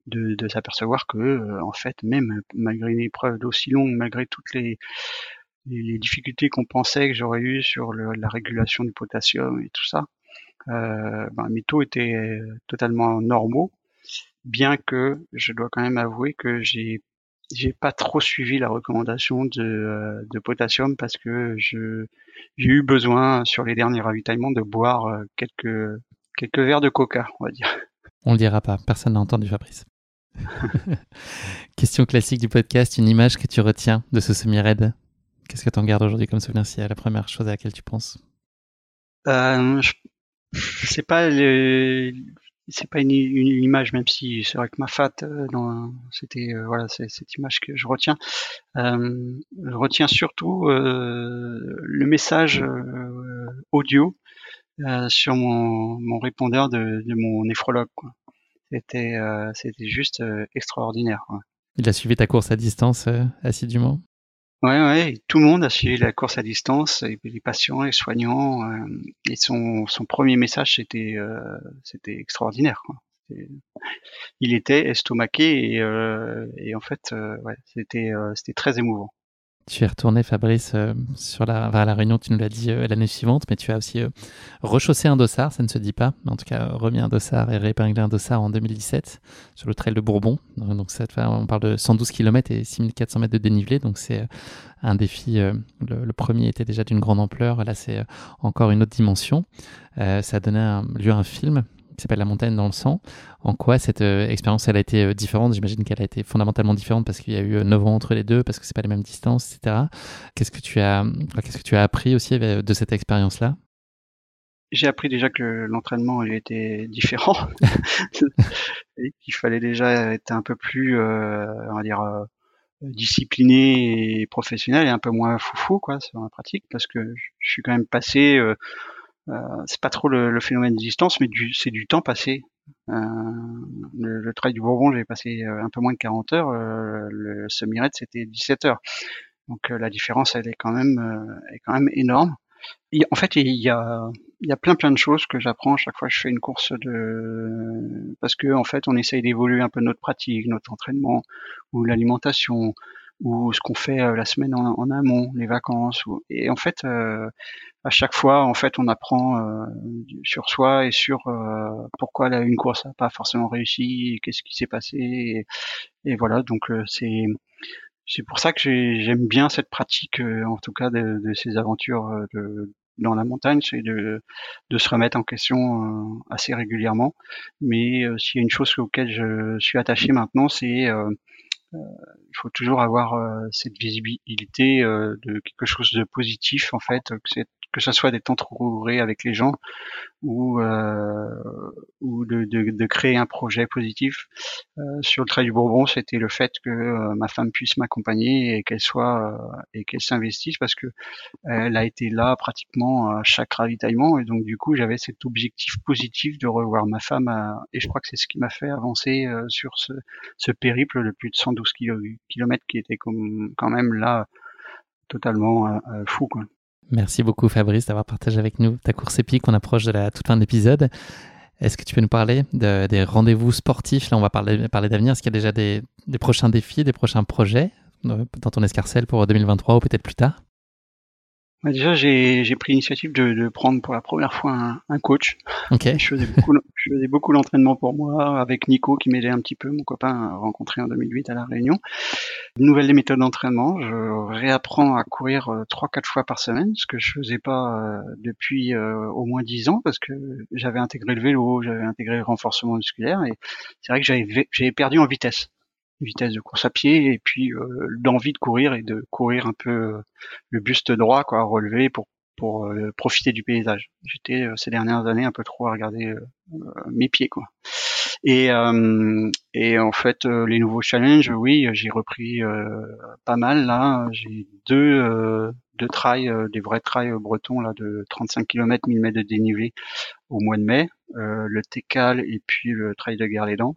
de, s'apercevoir que en fait même malgré une épreuve d'aussi longue, malgré toutes les les, difficultés qu'on pensait que j'aurais eues sur la régulation du potassium et tout ça, euh, ben, mes taux étaient totalement normaux, bien que je dois quand même avouer que j'ai j'ai pas trop suivi la recommandation de, euh, de potassium parce que je j'ai eu besoin sur les derniers ravitaillements de boire euh, quelques quelques verres de coca, on va dire. On le dira pas, personne n'a entendu Fabrice. [LAUGHS] Question classique du podcast, une image que tu retiens de ce semi-raid? Qu'est-ce que tu en gardes aujourd'hui comme souvenir C'est la première chose à laquelle tu penses? Euh, c'est pas c'est pas une, image même si c'est vrai que ma fat euh, c'était euh, voilà c'est cette image que je retiens. Euh, je retiens surtout le message audio sur mon, répondeur de, de mon néphrologue c'était c'était juste extraordinaire il a suivi ta course à distance assidûment? Ouais, ouais, tout le monde a suivi la course à distance, les patients, les soignants, euh, et son, son premier message c'était euh, c'était extraordinaire. Il était estomaqué et, euh, et en fait, ouais, c'était c'était très émouvant. Tu es retourné, Fabrice, euh, sur la, la réunion, tu nous l'as dit euh, l'année suivante, mais tu as aussi euh, rechaussé un dossard, ça ne se dit pas, mais en tout cas remis un dossard et réépinglé un dossard en 2017 sur le trail de Bourbon. Donc cette fois, on parle de 112 km et 6400 mètres de dénivelé, donc c'est un défi. Le, premier était déjà d'une grande ampleur, là c'est encore une autre dimension. ça a donné lieu à un film qui s'appelle La montagne dans le sang. En quoi cette euh, expérience elle a été euh, différente? J'imagine qu'elle a été fondamentalement différente parce qu'il y a eu 9 euh, ans entre les deux, parce que c'est pas les mêmes distances, etc. Qu'est-ce que tu as, qu'est-ce que tu as appris aussi de cette expérience-là? J'ai appris déjà que l'entraînement il était [LAUGHS] différent, [LAUGHS] qu'il fallait déjà être un peu plus, on va dire, discipliné et professionnel et un peu moins foufou quoi sur la pratique, parce que je suis quand même passé euh, c'est pas trop le, phénomène de distance, mais c'est du temps passé. Euh, le, le, trail du Bourbon, j'ai passé euh, un peu moins de 40 heures. le semi-raid, c'était 17 heures. Donc la différence, elle est quand même, est quand même énorme. en fait, il y a, il y a plein plein de choses que j'apprends chaque fois que je fais une course de, parce que en fait, on essaye d'évoluer un peu notre pratique, notre entraînement ou l'alimentation ou ce qu'on fait la semaine en, amont, les vacances. Et en fait, à chaque fois, en fait, on apprend euh, sur soi et sur euh, pourquoi une course n'a pas forcément réussi, qu'est-ce qui s'est passé, et, voilà. Donc euh, c'est c'est pour ça que j'aime bien cette pratique, en tout cas de, ces aventures dans la montagne, c'est de, de se remettre en question assez régulièrement. Mais s'il y a une chose auquel je suis attaché maintenant, c'est il faut toujours avoir cette visibilité de quelque chose de positif en fait, que que ce soit temps trop avec les gens ou euh, ou de, de, de, créer un projet positif. Euh, sur le trait du Bourbon, c'était le fait que euh, ma femme puisse m'accompagner et qu'elle soit euh, et qu'elle s'investisse parce que elle a été là pratiquement à chaque ravitaillement et donc du coup j'avais cet objectif positif de revoir ma femme et je crois que c'est ce qui m'a fait avancer sur ce, ce périple de plus de 112 km qui était comme, quand même là totalement fou quoi. Merci beaucoup Fabrice d'avoir partagé avec nous ta course épique. On approche de la toute fin de l'épisode. Est-ce que tu peux nous parler des rendez-vous sportifs? Là, on va parler, d'avenir. Est-ce qu'il y a déjà des, des, prochains défis, des prochains projets euh, dans ton escarcelle pour 2023 ou peut-être plus tard? Bah, déjà, j'ai pris l'initiative de, de, prendre pour la première fois un, un coach. Okay. Je faisais beaucoup, je faisais beaucoup l'entraînement pour moi avec Nico qui m'aidait un petit peu, mon copain rencontré en 2008 à la Réunion. Une nouvelle méthodes d'entraînement. Je réapprends à courir euh, trois, quatre fois par semaine, ce que je faisais pas euh, depuis euh, au moins dix ans parce que j'avais intégré le vélo, j'avais intégré le renforcement musculaire et c'est vrai que j'avais perdu en vitesse vitesse de course à pied et puis euh, l'envie de courir et de courir un peu euh, le buste droit quoi relevé pour pour euh, profiter du paysage. J'étais ces dernières années un peu trop à regarder mes pieds quoi. Et et en fait les nouveaux challenges, oui, j'ai repris pas mal là. J'ai deux deux trails, des vrais trails bretons là de 35 km 1000 mètres de dénivelé au mois de mai, le Técal et puis le trail de Guerre-les-Dents.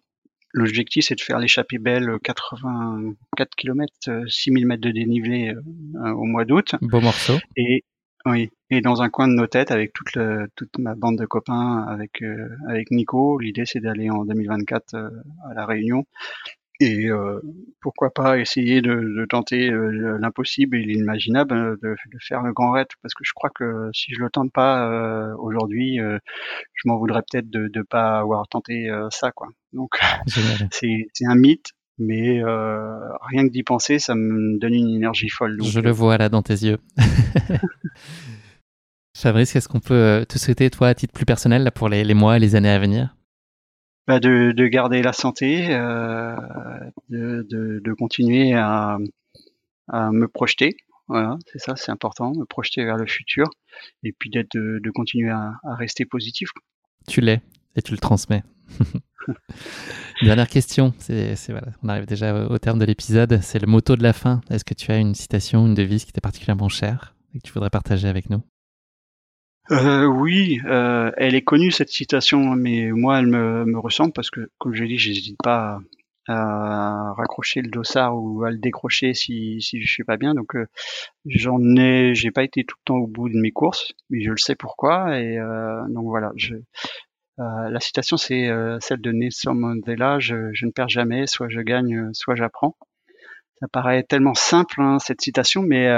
L'objectif, c'est de faire l'échappée belle 84 km, 6000 mètres de dénivelé euh, au mois d'août. Beau morceau. Et oui, et dans un coin de nos têtes avec toute, toute ma bande de copains, avec euh, avec Nico, l'idée c'est d'aller en 2024 euh, à la Réunion et euh, pourquoi pas essayer de, de tenter euh, l'impossible et l'inimaginable, euh, de, de, faire le grand raid, parce que je crois que si je le tente pas euh, aujourd'hui, je m'en voudrais peut-être de ne pas avoir tenté ça, quoi. Donc [LAUGHS] c'est un mythe, mais rien que d'y penser, ça me donne une énergie folle. je le vois là dans tes yeux. [LAUGHS] Fabrice, qu'est-ce qu'on peut te souhaiter, toi, à titre plus personnel, là, pour les, les mois et les années à venir? Bah, de, de, garder la santé, euh, de, de, de, continuer à, à, me projeter. Voilà, c'est ça, c'est important, me projeter vers le futur, et puis d'être de, continuer à, à, rester positif. Tu l'es et tu le transmets. [LAUGHS] Dernière question, c'est, voilà, on arrive déjà au terme de l'épisode, c'est le motto de la fin. Est-ce que tu as une citation, une devise qui t'est particulièrement chère et que tu voudrais partager avec nous? Euh, oui, euh, elle est connue cette citation, mais moi elle me, me ressemble parce que, comme je l'ai dit, j'hésite pas à, raccrocher le dossard ou à le décrocher si, si je suis pas bien. Donc euh, j'en ai, j'ai pas été tout le temps au bout de mes courses, mais je le sais pourquoi. Et euh, donc voilà, je, euh, la citation c'est celle de Nelson Mandela je, ne perds jamais, soit je gagne, soit j'apprends. Ça paraît tellement simple hein, cette citation, mais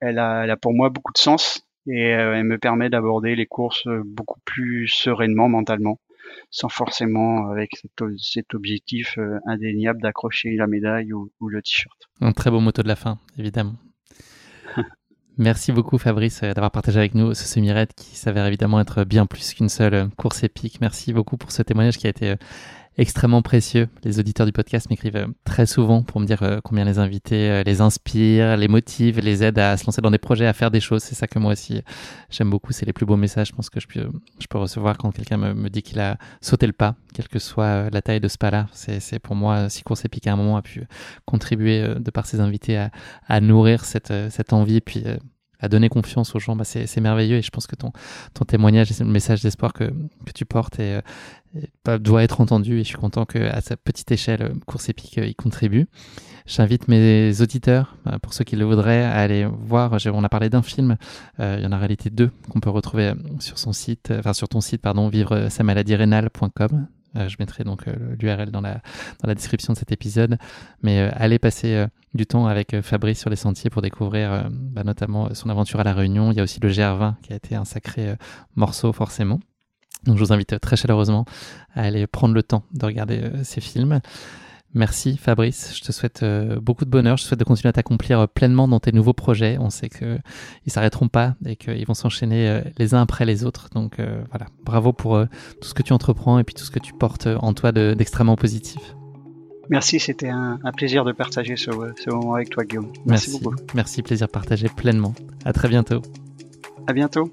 elle a pour moi beaucoup de sens et euh, elle me permet d'aborder les courses euh, beaucoup plus sereinement mentalement sans forcément avec cet, objectif euh, indéniable d'accrocher la médaille ou, le t-shirt. Un très beau moto de la fin, évidemment. [LAUGHS] Merci beaucoup Fabrice d'avoir partagé avec nous ce semi-raid qui s'avère évidemment être bien plus qu'une seule course épique. Merci beaucoup pour ce témoignage qui a été extrêmement précieux. Les auditeurs du podcast m'écrivent euh, très souvent pour me dire euh, combien les invités euh, les inspirent, les motivent, les aident à se lancer dans des projets, à faire des choses. C'est ça que moi aussi j'aime beaucoup. C'est les plus beaux messages, je pense que je peux, je peux recevoir quand quelqu'un me, me dit qu'il a sauté le pas, quelle que soit la taille de ce pas-là. C'est pour moi, si Course Épique à un moment a pu contribuer de par ses invités à, à nourrir cette, cette envie puis à donner confiance aux gens, bah c'est merveilleux et je pense que ton, témoignage et le message d'espoir que, tu portes euh, bah, doit être entendu et je suis content qu'à sa petite échelle, euh, Course Épique euh, y contribue. J'invite mes auditeurs, pour ceux qui le voudraient, à aller voir. On a parlé d'un film, il y en a en réalité deux qu'on peut retrouver sur son site, enfin sur ton site, pardon, vivre sa maladie rénale.com. Euh, je mettrai donc euh, l'URL dans la, description de cet épisode. Mais euh, allez passer du temps avec Fabrice sur les sentiers pour découvrir bah, notamment son aventure à La Réunion. Il y a aussi le GR20 qui a été un sacré morceau forcément. Donc je vous invite très chaleureusement à aller prendre le temps de regarder ces films. Merci Fabrice, je te souhaite euh, beaucoup de bonheur, je te souhaite de continuer à t'accomplir euh, pleinement dans tes nouveaux projets. On sait qu'ils ne s'arrêteront pas et qu'ils vont s'enchaîner euh, les uns après les autres. Donc voilà, bravo pour tout ce que tu entreprends et puis tout ce que tu portes en toi d'extrêmement positif. Merci, c'était un, plaisir de partager ce, ce, moment avec toi Guillaume. Merci, Merci beaucoup. Merci, plaisir partagé pleinement. À très bientôt. À bientôt.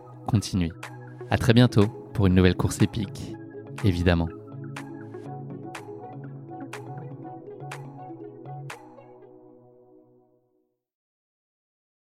À très bientôt pour une nouvelle course épique, évidemment.